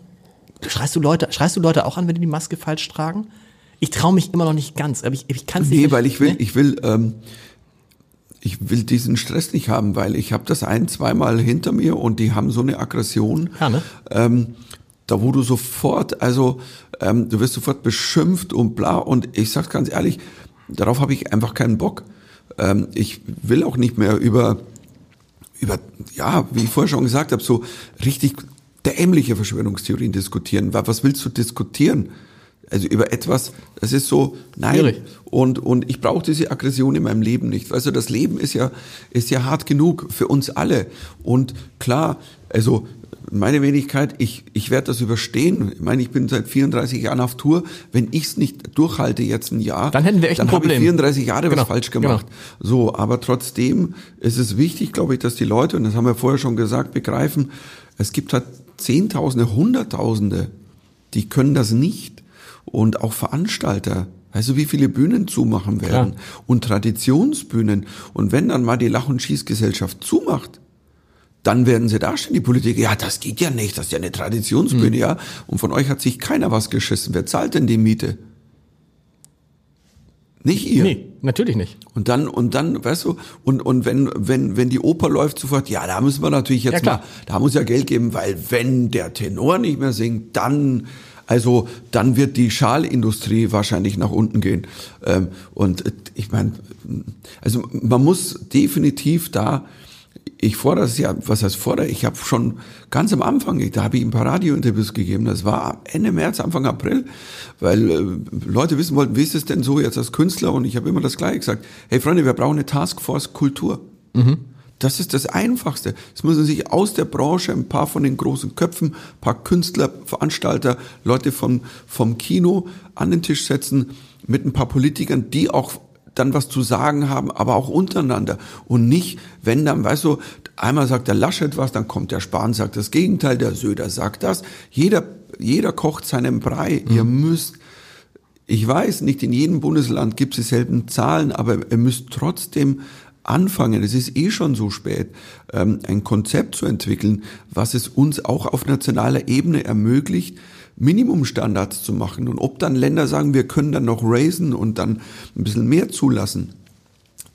schreist du Leute, schreist du Leute auch an, wenn die die Maske falsch tragen? Ich traue mich immer noch nicht ganz, aber ich, ich kann es nee, nicht. Nee, weil ich will, ne? ich will, ähm, ich will diesen Stress nicht haben, weil ich habe das ein, zweimal hinter mir und die haben so eine Aggression. Ja, ne? ähm, da wo du sofort, also ähm, du wirst sofort beschimpft und bla. Und ich sag's ganz ehrlich, darauf habe ich einfach keinen Bock. Ähm, ich will auch nicht mehr über, über, ja, wie ich vorher schon gesagt habe, so richtig dämliche Verschwörungstheorien diskutieren. Was willst du diskutieren? Also über etwas, das ist so, nein. Schwierig. Und, und ich brauche diese Aggression in meinem Leben nicht. Also das Leben ist ja, ist ja hart genug für uns alle. Und klar, also meine Wenigkeit, ich, ich werde das überstehen. Ich meine, ich bin seit 34 Jahren auf Tour. Wenn ich es nicht durchhalte jetzt ein Jahr, dann hätten wir echt dann ein Problem. ich 34 Jahre genau. was falsch gemacht. Genau. So, aber trotzdem ist es wichtig, glaube ich, dass die Leute, und das haben wir vorher schon gesagt, begreifen, es gibt halt Zehntausende, Hunderttausende, die können das nicht und auch Veranstalter Weißt du, wie viele Bühnen zumachen werden? Klar. Und Traditionsbühnen. Und wenn dann mal die Lach- und Schießgesellschaft zumacht, dann werden sie dastehen, die Politiker, ja, das geht ja nicht, das ist ja eine Traditionsbühne, ja. Und von euch hat sich keiner was geschissen. Wer zahlt denn die Miete? Nicht ihr. Nee, natürlich nicht. Und dann, und dann, weißt du, und, und wenn, wenn, wenn die Oper läuft sofort, ja, da müssen wir natürlich jetzt Ja, klar. mal, da muss ja Geld geben, weil wenn der Tenor nicht mehr singt, dann, also, dann wird die Schalindustrie wahrscheinlich nach unten gehen. Ähm, und äh, ich meine, also man muss definitiv da, ich fordere es ja, was heißt fordere? Ich habe schon ganz am Anfang, da habe ich ein paar Radiointerviews gegeben, das war Ende März, Anfang April, weil äh, Leute wissen wollten, wie ist es denn so jetzt als Künstler? Und ich habe immer das Gleiche gesagt, hey Freunde, wir brauchen eine Taskforce Kultur. Das ist das Einfachste. Es müssen sich aus der Branche ein paar von den großen Köpfen, ein paar Künstler, Veranstalter, Leute vom, vom Kino an den Tisch setzen mit ein paar Politikern, die auch dann was zu sagen haben, aber auch untereinander. Und nicht, wenn dann, weißt du, einmal sagt der Laschet was, dann kommt der Spahn, sagt das Gegenteil, der Söder sagt das. Jeder, jeder kocht seinen Brei. Ihr müsst ich weiß, nicht in jedem Bundesland gibt es dieselben Zahlen, aber ihr müsst trotzdem anfangen, es ist eh schon so spät, ähm, ein Konzept zu entwickeln, was es uns auch auf nationaler Ebene ermöglicht, Minimumstandards zu machen. Und ob dann Länder sagen, wir können dann noch raisen und dann ein bisschen mehr zulassen,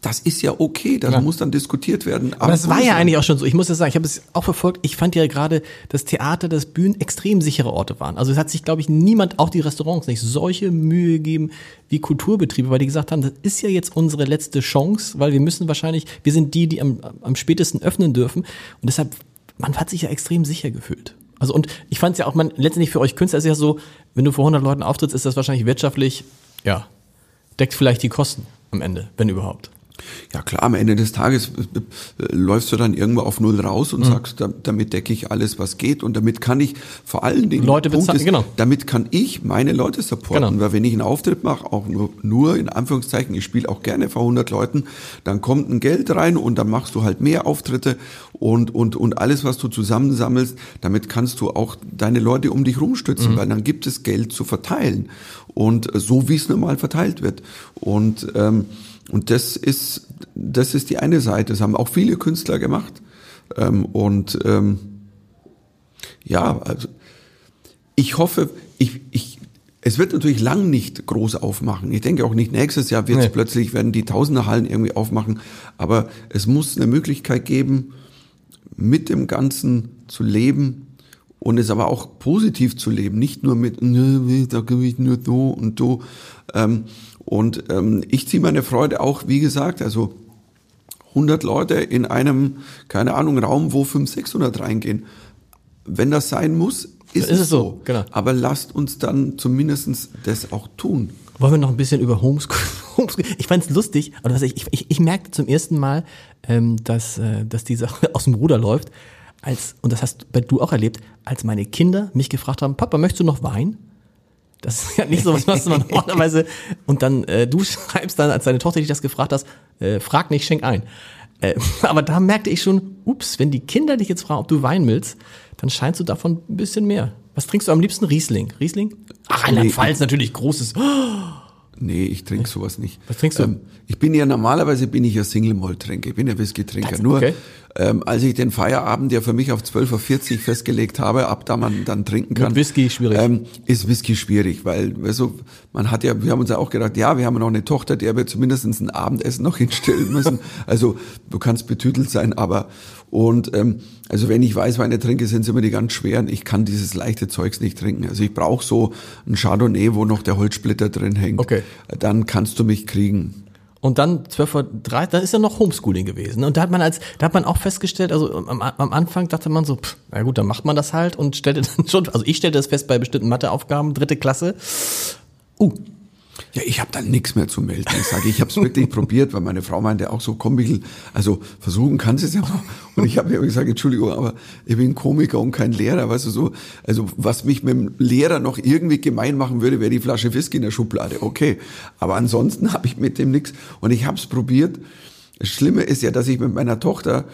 das ist ja okay, das Ja. muss dann diskutiert werden. Aber das war ja eigentlich auch schon so. Ich muss das sagen, ich habe es auch verfolgt. Ich fand ja gerade, das Theater, das Bühnen extrem sichere Orte waren. Also es hat sich, glaube ich, niemand, auch die Restaurants, nicht solche Mühe gegeben wie Kulturbetriebe, weil die gesagt haben, das ist ja jetzt unsere letzte Chance, weil wir müssen wahrscheinlich, wir sind die, die am, am spätesten öffnen dürfen. Und deshalb, man hat sich ja extrem sicher gefühlt. Also und ich fand es ja auch, man, letztendlich für euch Künstler ist ja so, wenn du vor 100 Leuten auftrittst, ist das wahrscheinlich wirtschaftlich, ja, deckt vielleicht die Kosten am Ende, wenn überhaupt. Ja klar, am Ende des Tages äh, äh, läufst du dann irgendwo auf Null raus Mhm. und sagst, da, damit decke ich alles, was geht und damit kann ich vor allen Dingen Leute Punkt bezahlen, ist, genau. damit kann ich meine Leute supporten, Genau. weil wenn ich einen Auftritt mache, auch nur, nur in Anführungszeichen, ich spiele auch gerne vor 100 Leuten, dann kommt ein Geld rein und dann machst du halt mehr Auftritte und und und alles, was du zusammensammelst, damit kannst du auch deine Leute um dich rumstützen, Mhm. weil dann gibt es Geld zu verteilen und äh, so wie es normal verteilt wird und ähm, und das ist, das ist die eine Seite. Das haben auch viele Künstler gemacht. Ähm, und ähm, ja, also ich hoffe, ich, ich, es wird natürlich lang nicht groß aufmachen. Ich denke auch nicht nächstes Jahr wird es Nee. plötzlich, werden die Tausenderhallen irgendwie aufmachen. Aber es muss eine Möglichkeit geben, mit dem Ganzen zu leben und es aber auch positiv zu leben, nicht nur mit, "Nö, da gebe ich nur so und so. Ähm, und ähm, ich ziehe meine Freude auch, wie gesagt, also 100 Leute in einem, keine Ahnung, Raum, wo 500, 600 reingehen. Wenn das sein muss, ist, es so. genau. Aber lasst uns dann zumindestens das auch tun. Wollen wir noch ein bisschen über Homeschool? (laughs) Homeschool. Ich fand's lustig, oder was ich, ich, ich, ich merkte zum ersten Mal, ähm, dass, äh, dass die Sache (laughs) aus dem Ruder läuft, als, und das hast du auch erlebt, als meine Kinder mich gefragt haben, Papa, möchtest du noch Wein? Das ist ja nicht so, was machst (laughs) du normalerweise. Und dann, äh, du schreibst dann, als deine Tochter dich das gefragt hast, äh, frag nicht, schenk ein. Äh, (laughs) aber da merkte ich schon, ups, wenn die Kinder dich jetzt fragen, ob du Wein willst, dann scheinst du davon ein bisschen mehr. Was trinkst du am liebsten? Riesling. Riesling? Ach, Rheinland-Pfalz natürlich großes. (gasps) Nee, ich trinke sowas nicht. Was trinkst du? Ähm, ich bin ja normalerweise bin ich ja Single Malt Trinker. Ich bin ja Whisky-Trinker. Das- Nur okay. Ähm, als ich den Feierabend ja für mich auf 12.40 Uhr festgelegt habe, ab da man dann trinken kann. Whisky schwierig. Ähm, ist Whisky schwierig, weil weißt du, man hat ja, wir haben uns ja auch gedacht, ja, wir haben noch eine Tochter, der wir zumindest ein Abendessen noch (laughs) hinstellen müssen. also du kannst betütelt sein, aber und ähm, also wenn ich Weißweine trinke, sind es immer die ganz schweren. Ich kann dieses leichte Zeugs nicht trinken. Also ich brauche so ein Chardonnay, wo noch der Holzsplitter drin hängt. Okay. Dann kannst du mich kriegen. Und dann 12 Uhr 3, dann ist ja noch Homeschooling gewesen. Und da hat man als, da hat man auch festgestellt, also am, am Anfang dachte man so, pff, na gut, dann macht man das halt und stellte (laughs) dann schon, also ich stellte das fest bei bestimmten Matheaufgaben, dritte Klasse. Uh, Ja, ich habe dann nichts mehr zu melden. Ich sage, ich habe es wirklich probiert, weil meine Frau meinte auch so, komm Michel, also versuchen kannst du es ja mal. Und ich habe ihr gesagt, Entschuldigung, aber ich bin Komiker und kein Lehrer, weißt du so. Also was mich mit dem Lehrer noch irgendwie gemein machen würde, wäre die Flasche Whisky in der Schublade. Okay, aber ansonsten habe ich mit dem nichts. Und ich habe es probiert. Das Schlimme ist ja, dass ich mit meiner Tochter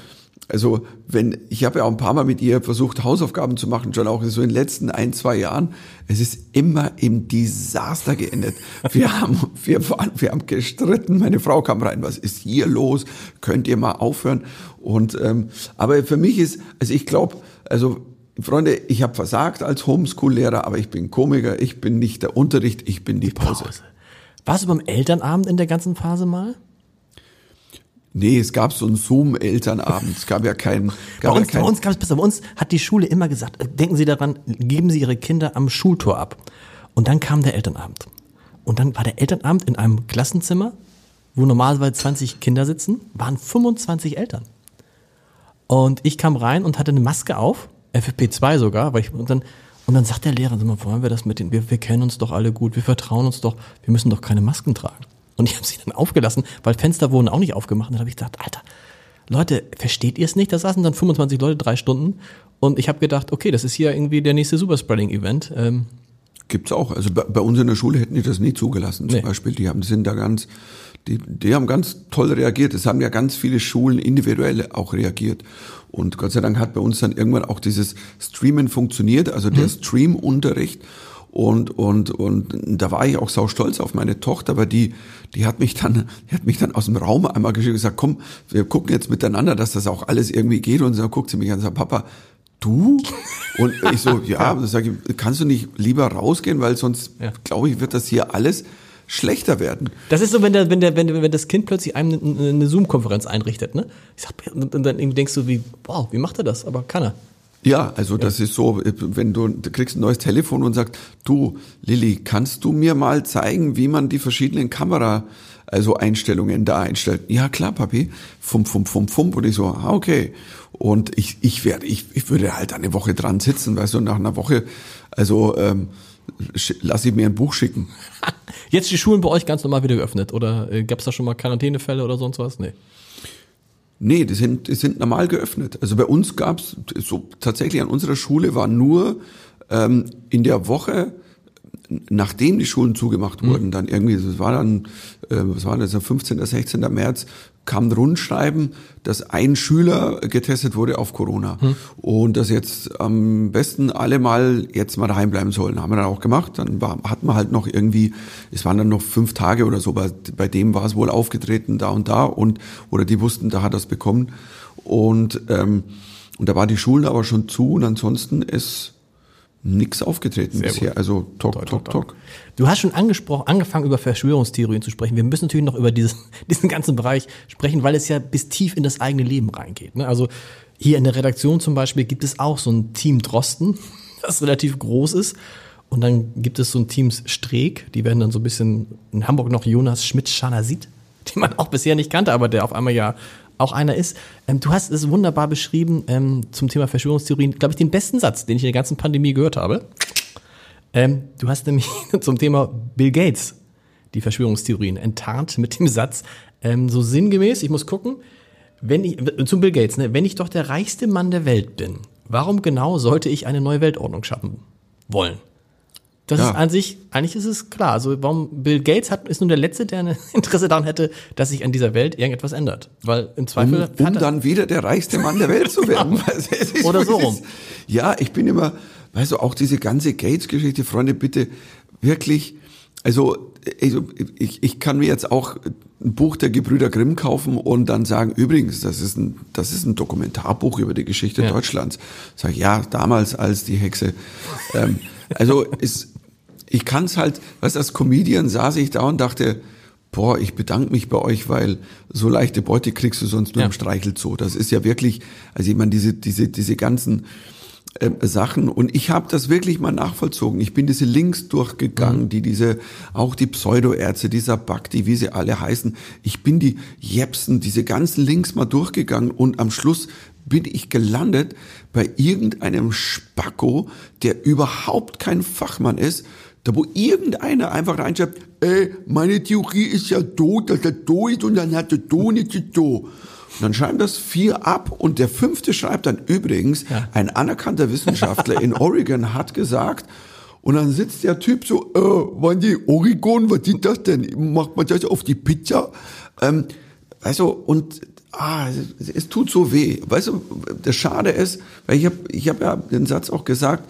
Also wenn, ich habe ja auch ein paar Mal mit ihr versucht, Hausaufgaben zu machen, schon auch so in den letzten ein, zwei Jahren. Es ist immer im Desaster geendet. Wir (laughs) haben, wir, waren, wir haben gestritten, meine Frau kam rein, was ist hier los? Könnt ihr mal aufhören? Und ähm, aber für mich ist, also ich glaube, also Freunde, ich habe versagt als Homeschool-Lehrer, aber ich bin Komiker, ich bin nicht der Unterricht, ich bin die Pause. Pause. Warst du beim Elternabend in der ganzen Phase mal? Nee, es gab so einen Zoom-Elternabend. Es gab ja keinen. Bei uns, ja kein bei uns gab es besser. Bei uns hat die Schule immer gesagt, äh, denken Sie daran, geben Sie Ihre Kinder am Schultor ab. Und dann kam der Elternabend. Und dann war der Elternabend in einem Klassenzimmer, wo normalerweise 20 Kinder sitzen, waren 25 Eltern. Und ich kam rein und hatte eine Maske auf, FFP2 sogar, weil ich, und dann, und dann sagt der Lehrer, sag mal, wollen wir das mit den, wir, wir kennen uns doch alle gut, wir vertrauen uns doch, wir müssen doch keine Masken tragen. Und ich habe sie dann aufgelassen, weil Fenster wurden auch nicht aufgemacht. Und dann habe ich gedacht, Alter, Leute, versteht ihr es nicht? Da saßen dann 25 Leute, drei Stunden. Und ich habe gedacht, okay, das ist hier irgendwie der nächste Superspreading-Event. Ähm, Gibt's auch. Also bei, bei, uns in der Schule hätten die das nie zugelassen. Zum nee. Beispiel, die haben, sind da ganz, die, die haben ganz toll reagiert. Es haben ja ganz viele Schulen individuell auch reagiert. Und Gott sei Dank hat bei uns dann irgendwann auch dieses Streamen funktioniert, also der mhm. Stream-Unterricht. Und, und, und da war ich auch sau stolz auf meine Tochter, aber die, die hat mich dann, die hat mich dann aus dem Raum einmal geschickt und gesagt, komm, wir gucken jetzt miteinander, dass das auch alles irgendwie geht. Und dann guckt sie mich an und sagt, Papa, du? Und ich so, ja, dann sage ich, kannst du nicht lieber rausgehen, weil sonst, ja. glaube ich, wird das hier alles schlechter werden. Das ist so, wenn, der, wenn, der, wenn, wenn das Kind plötzlich einem eine, eine Zoom-Konferenz einrichtet, ne? Ich sag, und dann denkst du, wie, wow, wie macht er das? Aber kann er. Ja, also das ist so, wenn du, du kriegst ein neues Telefon und sagst, du, Lilly, kannst du mir mal zeigen, wie man die verschiedenen Kamera, also Einstellungen da einstellt? Ja, klar, Papi. Fump, fump, fump, fump. Und ich so, ah, okay. Und ich, ich werde, ich, ich würde halt eine Woche dran sitzen, weißt du, nach einer Woche, also ähm, lass ich mir ein Buch schicken. (laughs) Jetzt die Schulen bei euch ganz normal wieder geöffnet oder äh, gab es da schon mal Quarantänefälle oder sonst was? Nee. Nee, die sind, die sind normal geöffnet. Also bei uns gab's so tatsächlich an unserer Schule war nur ähm, in der Woche, nachdem die Schulen zugemacht mhm. wurden, dann irgendwie, das war dann, äh, was war das, 15. 16. März, kam ein Rundschreiben, dass ein Schüler getestet wurde auf Corona hm. und dass jetzt am besten alle mal jetzt mal daheim bleiben sollen. Haben wir dann auch gemacht. Dann war, hat man halt noch irgendwie, es waren dann noch fünf Tage oder so, bei, bei dem war es wohl aufgetreten da und da und oder die wussten, da hat er es bekommen und ähm, und da war die Schulen aber schon zu und ansonsten ist nichts aufgetreten Sehr bisher. Gut. Also talk, talk, talk, talk. Du hast schon angesprochen, angefangen über Verschwörungstheorien zu sprechen. Wir müssen natürlich noch über diesen, (laughs) diesen ganzen Bereich sprechen, weil es ja bis tief in das eigene Leben reingeht. Ne? Also hier in der Redaktion zum Beispiel gibt es auch so ein Team Drosten, (laughs) das relativ groß ist. Und dann gibt es so ein Team Streeck, die werden dann so ein bisschen in Hamburg noch Jonas Schmidt-Schanasit, (laughs) den man auch bisher nicht kannte, aber der auf einmal ja auch einer ist. Ähm, du hast es wunderbar beschrieben ähm, zum Thema Verschwörungstheorien, glaube ich, den besten Satz, den ich in der ganzen Pandemie gehört habe. Ähm, du hast nämlich (laughs) zum Thema Bill Gates die Verschwörungstheorien enttarnt mit dem Satz, ähm, so sinngemäß, ich muss gucken, wenn ich, zum Bill Gates, ne, wenn ich doch der reichste Mann der Welt bin, warum genau sollte ich eine neue Weltordnung schaffen wollen? Das ja. ist an sich, eigentlich ist es klar. Also warum Bill Gates hat, ist nun der Letzte, der ein (laughs) Interesse daran hätte, dass sich an dieser Welt irgendetwas ändert. Weil im Zweifel. Um, um dann wieder der reichste Mann der Welt zu (laughs) werden. genau. Oder so rum. Ja, ich bin immer, weißt du, auch diese ganze Gates-Geschichte, Freunde, bitte wirklich, also, also ich, ich kann mir jetzt auch ein Buch der Gebrüder Grimm kaufen und dann sagen, übrigens, das ist ein, das ist ein Dokumentarbuch über die Geschichte ja. Deutschlands. Sag ich, ja, damals als die Hexe. Ähm, also es, ich kann es halt, was als Comedian saß ich da und dachte, boah, ich bedanke mich bei euch, weil so leichte Beute kriegst du sonst nur ja. im Streichelzoo. Das ist ja wirklich, also ich meine, diese, diese, diese ganzen äh, Sachen und ich habe das wirklich mal nachvollzogen. Ich bin diese Links durchgegangen, mhm. die diese, auch die Pseudoärzte, dieser Bakti, wie sie alle heißen. Ich bin die Jepsen, diese ganzen Links mal durchgegangen und am Schluss bin ich gelandet bei irgendeinem Spacko, der überhaupt kein Fachmann ist, da wo irgendeiner einfach reinschreibt, ey, meine Theorie ist ja tot, dass er do ist und dann hat er do nicht do. Und dann schreiben das vier ab und der fünfte schreibt dann übrigens, ja. ein anerkannter Wissenschaftler in Oregon hat gesagt, und dann sitzt der Typ so, äh, waren die Oregon, was sind das denn? Macht man das auf die Pizza? Ähm, also, und ah, es, es tut so weh. Weißt du, das Schade ist, weil ich habe ich hab ja den Satz auch gesagt,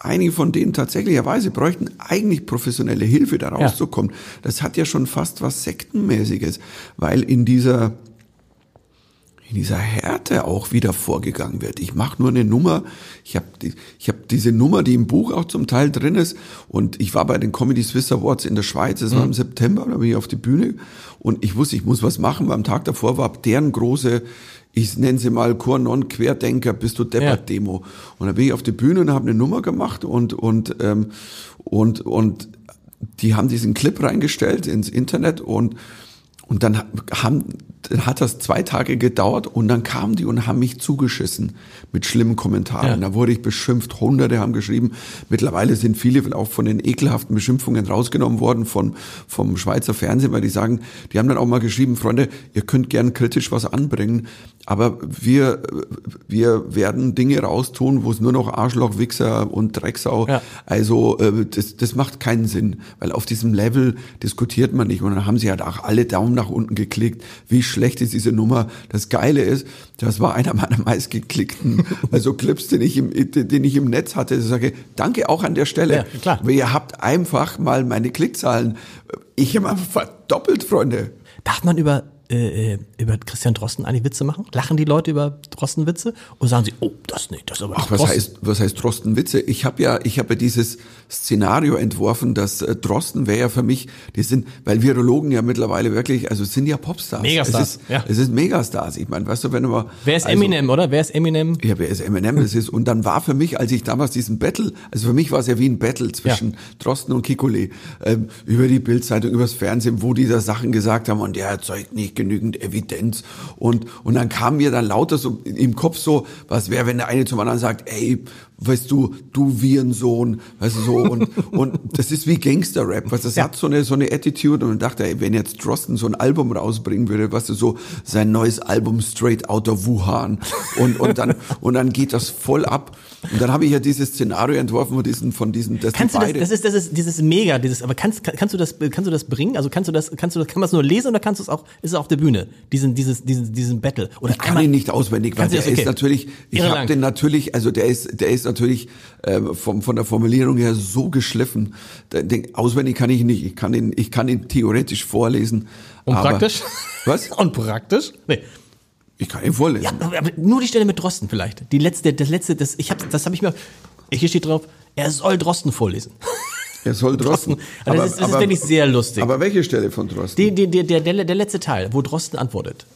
einige von denen tatsächlicherweise bräuchten eigentlich professionelle Hilfe, da rauszukommen. Ja. Das hat ja schon fast was Sektenmäßiges, weil in dieser in dieser Härte auch wieder vorgegangen wird. Ich mache nur eine Nummer, ich habe die, ich hab diese Nummer, die im Buch auch zum Teil drin ist und ich war bei den Comedy Swiss Awards in der Schweiz, das war im mhm. September, da bin ich auf die Bühne und ich wusste, ich muss was machen, weil am Tag davor war deren große ich nenne sie mal Kornon Querdenker, bist du deppert Demo. Und da bin ich auf die Bühne und habe eine Nummer gemacht und und ähm, und und die haben diesen Clip reingestellt ins Internet und und dann haben, dann hat das zwei Tage gedauert und dann kamen die und haben mich zugeschissen mit schlimmen Kommentaren. Ja. Da wurde ich beschimpft, Hunderte haben geschrieben. Mittlerweile sind viele auch von den ekelhaften Beschimpfungen rausgenommen worden von, vom Schweizer Fernsehen, weil die sagen, die haben dann auch mal geschrieben, Freunde, ihr könnt gern kritisch was anbringen, aber wir, wir werden Dinge raustun, wo es nur noch Arschloch, Wichser und Drecksau. Ja. Also äh, das, das macht keinen Sinn, weil auf diesem Level diskutiert man nicht. Und dann haben sie halt auch alle Daumen nach unten geklickt. Wie schlecht ist diese Nummer? Das Geile ist, das war einer meiner (laughs) meistgeklickten, also Clips, den ich im, den ich im Netz hatte. Ich sage, danke auch an der Stelle. Ja, klar. Weil ihr habt einfach mal meine Klickzahlen. Ich habe einfach verdoppelt, Freunde. Darf man über äh, äh, über Christian Drosten eigentlich Witze machen? Lachen die Leute über Drosten Witze? Oder sagen sie, oh, das nicht, das ist aber Ach, was heißt, was heißt Drosten Witze? Ich habe ja, ich habe ja dieses Szenario entworfen, dass äh, Drosten wäre ja für mich, die sind, weil Virologen ja mittlerweile wirklich, also sind ja Popstars. Megastars. Es ist, ja. es ist Megastars. Ich meine, weißt du, wenn du mal. Wer ist also, Eminem, oder? Wer ist Eminem? Ja, wer ist Eminem? Das ist, und dann war für mich, als ich damals diesen Battle, also für mich war es ja wie ein Battle zwischen ja. Drosten und Kikole, ähm, über die Bildzeitung, übers Fernsehen, wo die da Sachen gesagt haben und der erzeugt nicht genügend Evidenz. Und, und dann kam mir dann lauter so im Kopf so, was wäre, wenn der eine zum anderen sagt, ey, weißt du, du Virensohn, weißt du so, und, (laughs) und das ist wie Gangster-Rap, was das ja. hat so eine, so eine Attitude und ich dachte, ey, wenn jetzt Drosten so ein Album rausbringen würde, weißt du, so sein neues Album Straight Outta Wuhan und, und dann, und dann geht das voll ab und dann habe ich ja dieses Szenario entworfen von diesen, von diesen, das kannst du das, das ist, das ist, dieses mega, dieses, aber kannst, kannst du das, kannst du das bringen? Also kannst du das, kannst du das, kann man es nur lesen oder kannst du es auch, ist es auf der Bühne? Diesen, dieses, diesen, diesen Battle? Oder ich kann einmal, ihn nicht auswendig, weil der okay. ist natürlich, ich habe den natürlich, also der ist, der ist natürlich äh, vom, von der Formulierung her so geschliffen. Den, auswendig kann ich nicht. Ich kann ihn, ich kann ihn theoretisch vorlesen. Und aber, praktisch? Was? (laughs) Und praktisch? Nee. Ich kann ihn vorlesen. Ja, aber nur die Stelle mit Drosten vielleicht. Die letzte, das letzte, das ich habe, das habe ich mir. Hier steht drauf, er soll Drosten vorlesen. (laughs) Er soll Drosten. Drosten. Also aber, das ist, das aber, ist wirklich sehr lustig. Aber welche Stelle von Drosten? Die, die, die, der, der, der letzte Teil, wo Drosten antwortet.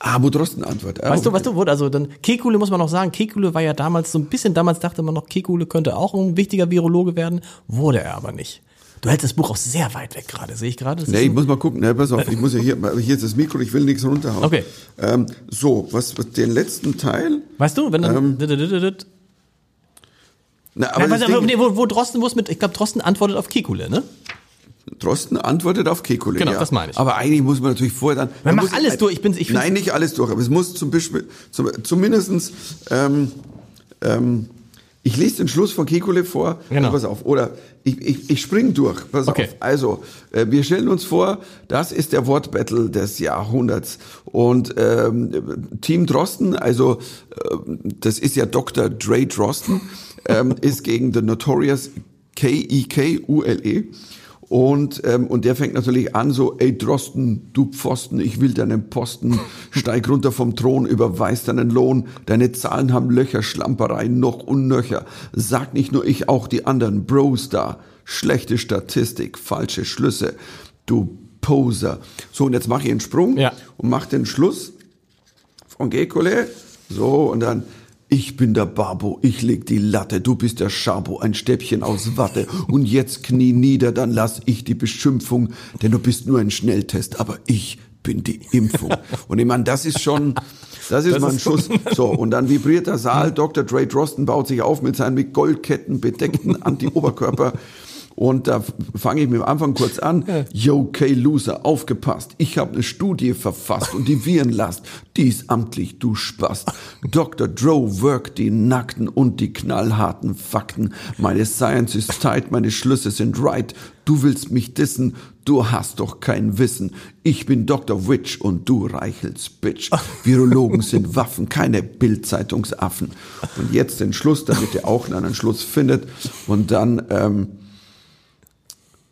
Ah, wo Drosten antwortet. Ah, weißt okay. du, weißt du, wo, also dann, Kekule muss man noch sagen, Kekule war ja damals so ein bisschen, damals dachte man noch, Kekule könnte auch ein wichtiger Virologe werden, wurde er aber nicht. Du hältst das Buch auch sehr weit weg gerade, sehe ich gerade. Nee, ich muss mal gucken. Nee, pass auf, ich muss ja hier, hier ist das Mikro, ich will nichts runterhauen. Okay. Ähm, so, was, was, den letzten Teil. Weißt du, wenn dann. Ähm, na, aber Nein, was, nee, wo, wo Drosten, wo es mit, ich glaube, Drosten antwortet auf Kekule, ne? Drosten antwortet auf Kekulé. Genau, ja. das meine ich. Aber eigentlich muss man natürlich vorher dann. Man, man macht alles durch. Ich bin, ich nein, nicht alles durch, aber es muss zum Beispiel, zum, zumindestens, ähm, ähm, ich lese den Schluss von Kekulé vor. Genau. Pass auf. Oder ich, ich, ich spring durch. Pass okay. auf. Also, äh, wir stellen uns vor, das ist der Wortbattle des Jahrhunderts. Und ähm, Team Drosten, also äh, das ist ja Dr. Dre Drosten, ähm, (laughs) ist gegen The Notorious K-I-K-U-L-E. Und, ähm, und der fängt natürlich an so, ey Drosten, du Pfosten, ich will deinen Posten, steig runter vom Thron, überweis deinen Lohn, deine Zahlen haben Löcher, Schlamperei, noch unnöcher. Sag nicht nur ich, auch die anderen, Bros da, schlechte Statistik, falsche Schlüsse, du Poser. So, und jetzt mache ich einen Sprung ja. und mach den Schluss. Von Gekole, so, und dann, ich bin der Babo, ich leg die Latte, du bist der Schabo, ein Stäbchen aus Watte. Und jetzt knie nieder, dann lass ich die Beschimpfung, denn du bist nur ein Schnelltest, aber ich bin die Impfung. (laughs) Und ich meine, das ist schon, das ist das mal ein Schuss. So, und dann vibriert der Saal, Dr. Dre Drosten baut sich auf mit seinen mit Goldketten bedeckten (laughs) Anti-Oberkörper Und da fange ich mit dem Anfang kurz an. (laughs) Yo, K-Loser, aufgepasst. Ich habe eine Studie verfasst und die Virenlast, die ist amtlich, du Spast. (laughs) Dr. Dro work die nackten und die knallharten Fakten. Meine Science ist tight, meine Schlüsse sind right. Du willst mich dissen, du hast doch kein Wissen. Ich bin Dr. Witch und du Reichels Bitch. (laughs) Virologen sind Waffen, keine Bildzeitungsaffen. Und jetzt den Schluss, damit ihr auch einen Schluss findet. Und dann, ähm,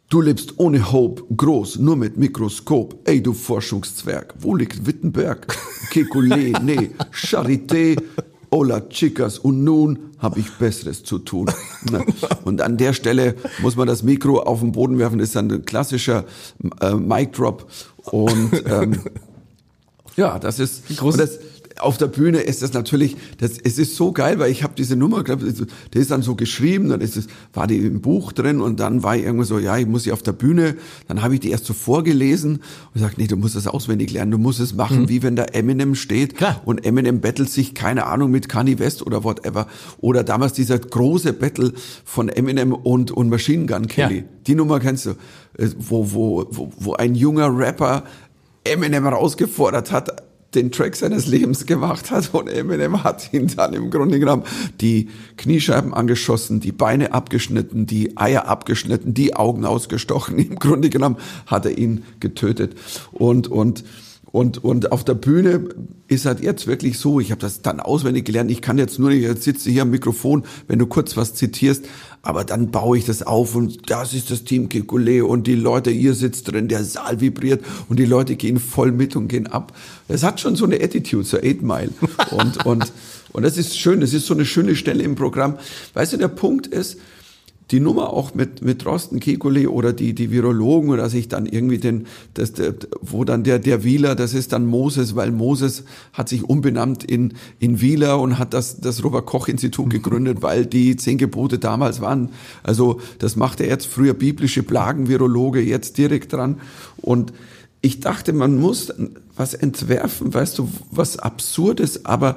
Du lebst ohne Hope, groß, nur mit Mikroskop. Ey, du Forschungszwerg, wo liegt Wittenberg? (laughs) Kekulé, nee, Charité, Hola Chicas und nun habe ich Besseres zu tun. Und an der Stelle muss man das Mikro auf den Boden werfen, das ist dann ein klassischer äh, Mic Drop. Und ähm, (laughs) ja, das ist und das, auf der Bühne ist das natürlich, das, es ist so geil, weil ich habe diese Nummer, glaub, der ist dann so geschrieben, dann ist es, war die im Buch drin und dann war ich irgendwo so, ja, ich muss sie auf der Bühne, dann habe ich die erst so vorgelesen und gesagt, nee, du musst das auswendig lernen, du musst es machen, mhm. wie wenn da Eminem steht Klar. und Eminem battelt sich, keine Ahnung, mit Kanye West oder whatever. Oder damals dieser große Battle von Eminem und, und Machine Gun Kelly. Ja. Die Nummer kennst du, äh, wo, wo, wo, wo ein junger Rapper Eminem herausgefordert hat, den Track seines Lebens gemacht hat und Eminem hat ihn dann im Grunde genommen die Kniescheiben angeschossen, die Beine abgeschnitten, die Eier abgeschnitten, die Augen ausgestochen. (laughs) Im Grunde genommen hat er ihn getötet und und und, und auf der Bühne ist halt jetzt wirklich so, ich habe das dann auswendig gelernt, ich kann jetzt nur nicht, jetzt sitze hier am Mikrofon, wenn du kurz was zitierst, aber dann baue ich das auf und das ist das Team Kekulé und die Leute, ihr sitzt drin, der Saal vibriert und die Leute gehen voll mit und gehen ab. Es hat schon so eine Attitude, so Eight Mile. Und, und, und das ist schön, das ist so eine schöne Stelle im Programm. Weißt du, der Punkt ist, die Nummer auch mit, mit Drosten Kekulé oder die, die Virologen oder sich dann irgendwie den, das, der, wo dann der, der Wieler, das ist dann Moses, weil Moses hat sich umbenannt in, in Wieler und hat das, das Robert-Koch-Institut gegründet, weil die zehn Gebote damals waren. Also, das macht er jetzt früher biblische Plagen, Virologe, jetzt direkt dran. Und ich dachte, man muss was entwerfen, weißt du, was Absurdes, aber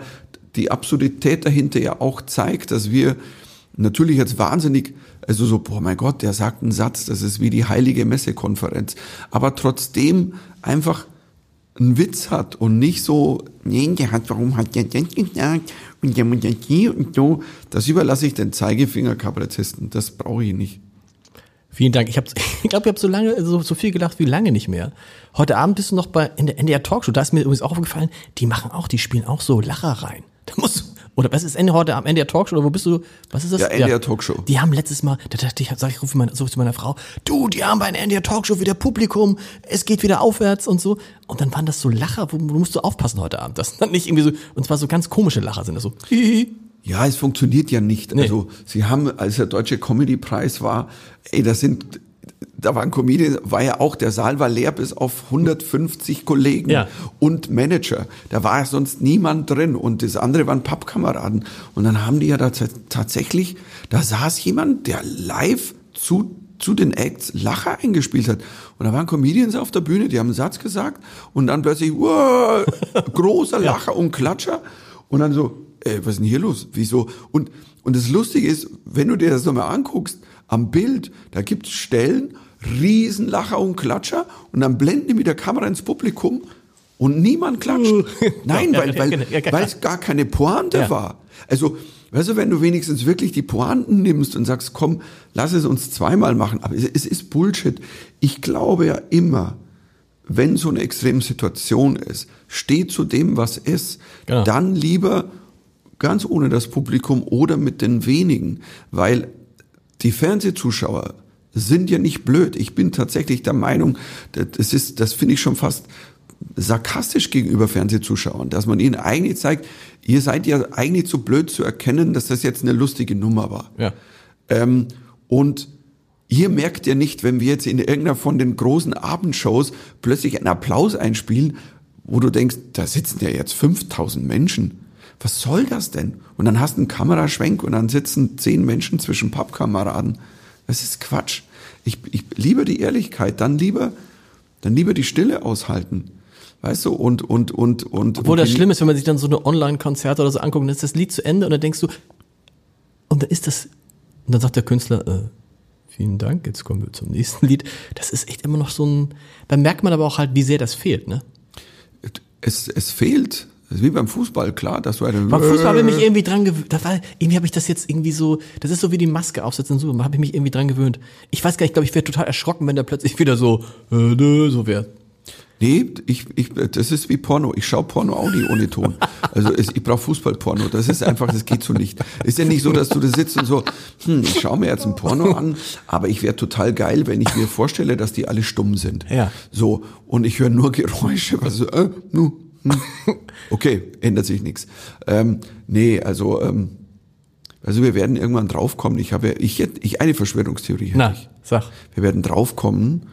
die Absurdität dahinter ja auch zeigt, dass wir natürlich jetzt wahnsinnig, also so, boah, mein Gott, der sagt einen Satz, das ist wie die heilige Messekonferenz, aber trotzdem einfach einen Witz hat und nicht so, nee, der hat, warum hat der das gesagt und der muss hier und so. Das überlasse ich den Zeigefinger-Kabarettisten, das brauche ich nicht. Vielen Dank. Ich, (laughs) hab, ich glaube, ich habe so lange, so, so viel gelacht wie lange nicht mehr. Heute Abend bist du noch bei in der NDR Talkshow. Da ist mir übrigens auch aufgefallen, die machen auch, die spielen auch so Lacher rein. Da musst oder was ist Ende heute am Ende der Talkshow? Oder wo bist du? Was ist das? Ja, Ende der Talkshow. Die haben letztes Mal, da dachte ich, sag ich, rufe meine, so zu meiner Frau, du, die haben bei Ende der Talkshow wieder Publikum, es geht wieder aufwärts und so. Und dann waren das so Lacher, wo du musst du aufpassen heute Abend. Das nicht irgendwie so, und zwar so ganz komische Lacher sind das so. Ja, es funktioniert ja nicht. Nee. Also, sie haben, als der Deutsche Comedy-Preis war, ey, das sind da war ein Comedian, war ja auch, der Saal war leer bis auf 150 Kollegen ja. und Manager. Da war ja sonst niemand drin und das andere waren Pappkameraden. Und dann haben die ja da tatsächlich, da saß jemand, der live zu, zu den Acts Lacher eingespielt hat. Und da waren Comedians auf der Bühne, die haben einen Satz gesagt und dann plötzlich, wow, (laughs) großer Lacher ja. und Klatscher. Und dann so, ey, was ist denn hier los? Wieso? Und, und das Lustige ist, wenn du dir das nochmal anguckst, am Bild, da gibt's Stellen, Riesenlacher und Klatscher und dann blenden die mit der Kamera ins Publikum und niemand klatscht. (laughs) Nein, weil, weil, weil es gar keine Pointe ja. war. Also, weißt du, wenn du wenigstens wirklich die Pointen nimmst und sagst, komm, lass es uns zweimal machen, aber es, es ist Bullshit. Ich glaube ja immer, wenn so eine extreme Situation ist, steh zu dem, was ist, genau. dann lieber ganz ohne das Publikum oder mit den wenigen, weil die Fernsehzuschauer sind ja nicht blöd. Ich bin tatsächlich der Meinung, das ist, das finde ich schon fast sarkastisch gegenüber Fernsehzuschauern, dass man ihnen eigentlich zeigt, ihr seid ja eigentlich zu blöd zu erkennen, dass das jetzt eine lustige Nummer war. Ja. Ähm, und ihr merkt ja nicht, wenn wir jetzt in irgendeiner von den großen Abendshows plötzlich einen Applaus einspielen, wo du denkst, da sitzen ja jetzt 5000 Menschen. Was soll das denn? Und dann hast du einen Kameraschwenk und dann sitzen zehn Menschen zwischen Pappkameraden. Das ist Quatsch. Ich, ich liebe die Ehrlichkeit, dann lieber, dann lieber die Stille aushalten. Weißt du, und, und, und, und. Obwohl das schlimm ist, wenn man sich dann so eine Online-Konzerte oder so anguckt, dann ist das Lied zu Ende und dann denkst du, und dann ist das, und dann sagt der Künstler, äh, Vielen Dank. Jetzt kommen wir zum nächsten Lied. Das ist echt immer noch so ein. Da merkt man aber auch halt, wie sehr das fehlt, ne? Es, es fehlt. Das ist wie beim Fußball, klar, dass du einen. Beim Fußball habe ich mich irgendwie dran gewöhnt. Irgendwie habe ich das jetzt irgendwie so. Das ist so wie die Maske aufsetzen und so. Da habe ich mich irgendwie dran gewöhnt. Ich weiß gar nicht, ich glaube, ich wäre total erschrocken, wenn da plötzlich wieder so, äh, so wäre. Nee, ich, ich, das ist wie Porno. Ich schaue Porno auch nie ohne Ton. Also es, ich brauche Fußballporno. Das ist einfach, das geht so nicht. Ist ja nicht so, dass du da sitzt und so, hm, ich schaue mir jetzt ein Porno an, aber ich wäre total geil, wenn ich mir vorstelle, dass die alle stumm sind. Ja. So, und ich höre nur Geräusche, was so, äh, nu. (laughs) Okay, ändert sich nichts. Ähm, nee, also, ähm, also wir werden irgendwann draufkommen. Ich habe, ich, ich eine Verschwörungstheorie. hätte Na, ich. sag. Wir werden draufkommen.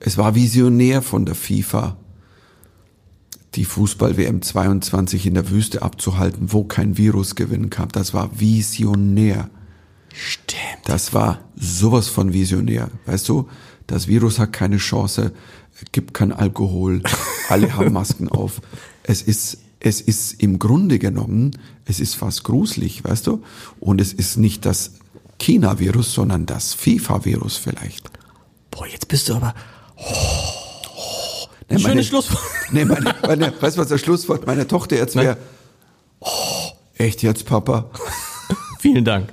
Es war visionär von der FIFA, die Fußball-WM 22 in der Wüste abzuhalten, wo kein Virus gewinnen kann. Das war visionär. Stimmt. Das war sowas von visionär. Weißt du, das Virus hat keine Chance, gibt kein Alkohol, alle haben Masken auf. Es ist, es ist im Grunde genommen, es ist fast gruselig, weißt du? Und es ist nicht das China-Virus, sondern das FIFA-Virus vielleicht. Boah, jetzt bist du aber. Nee, Ein schönes Schlusswort. Nee, meine, meine, weißt du, was das Schlusswort meiner Tochter jetzt wäre? Oh, echt jetzt, Papa? Vielen Dank.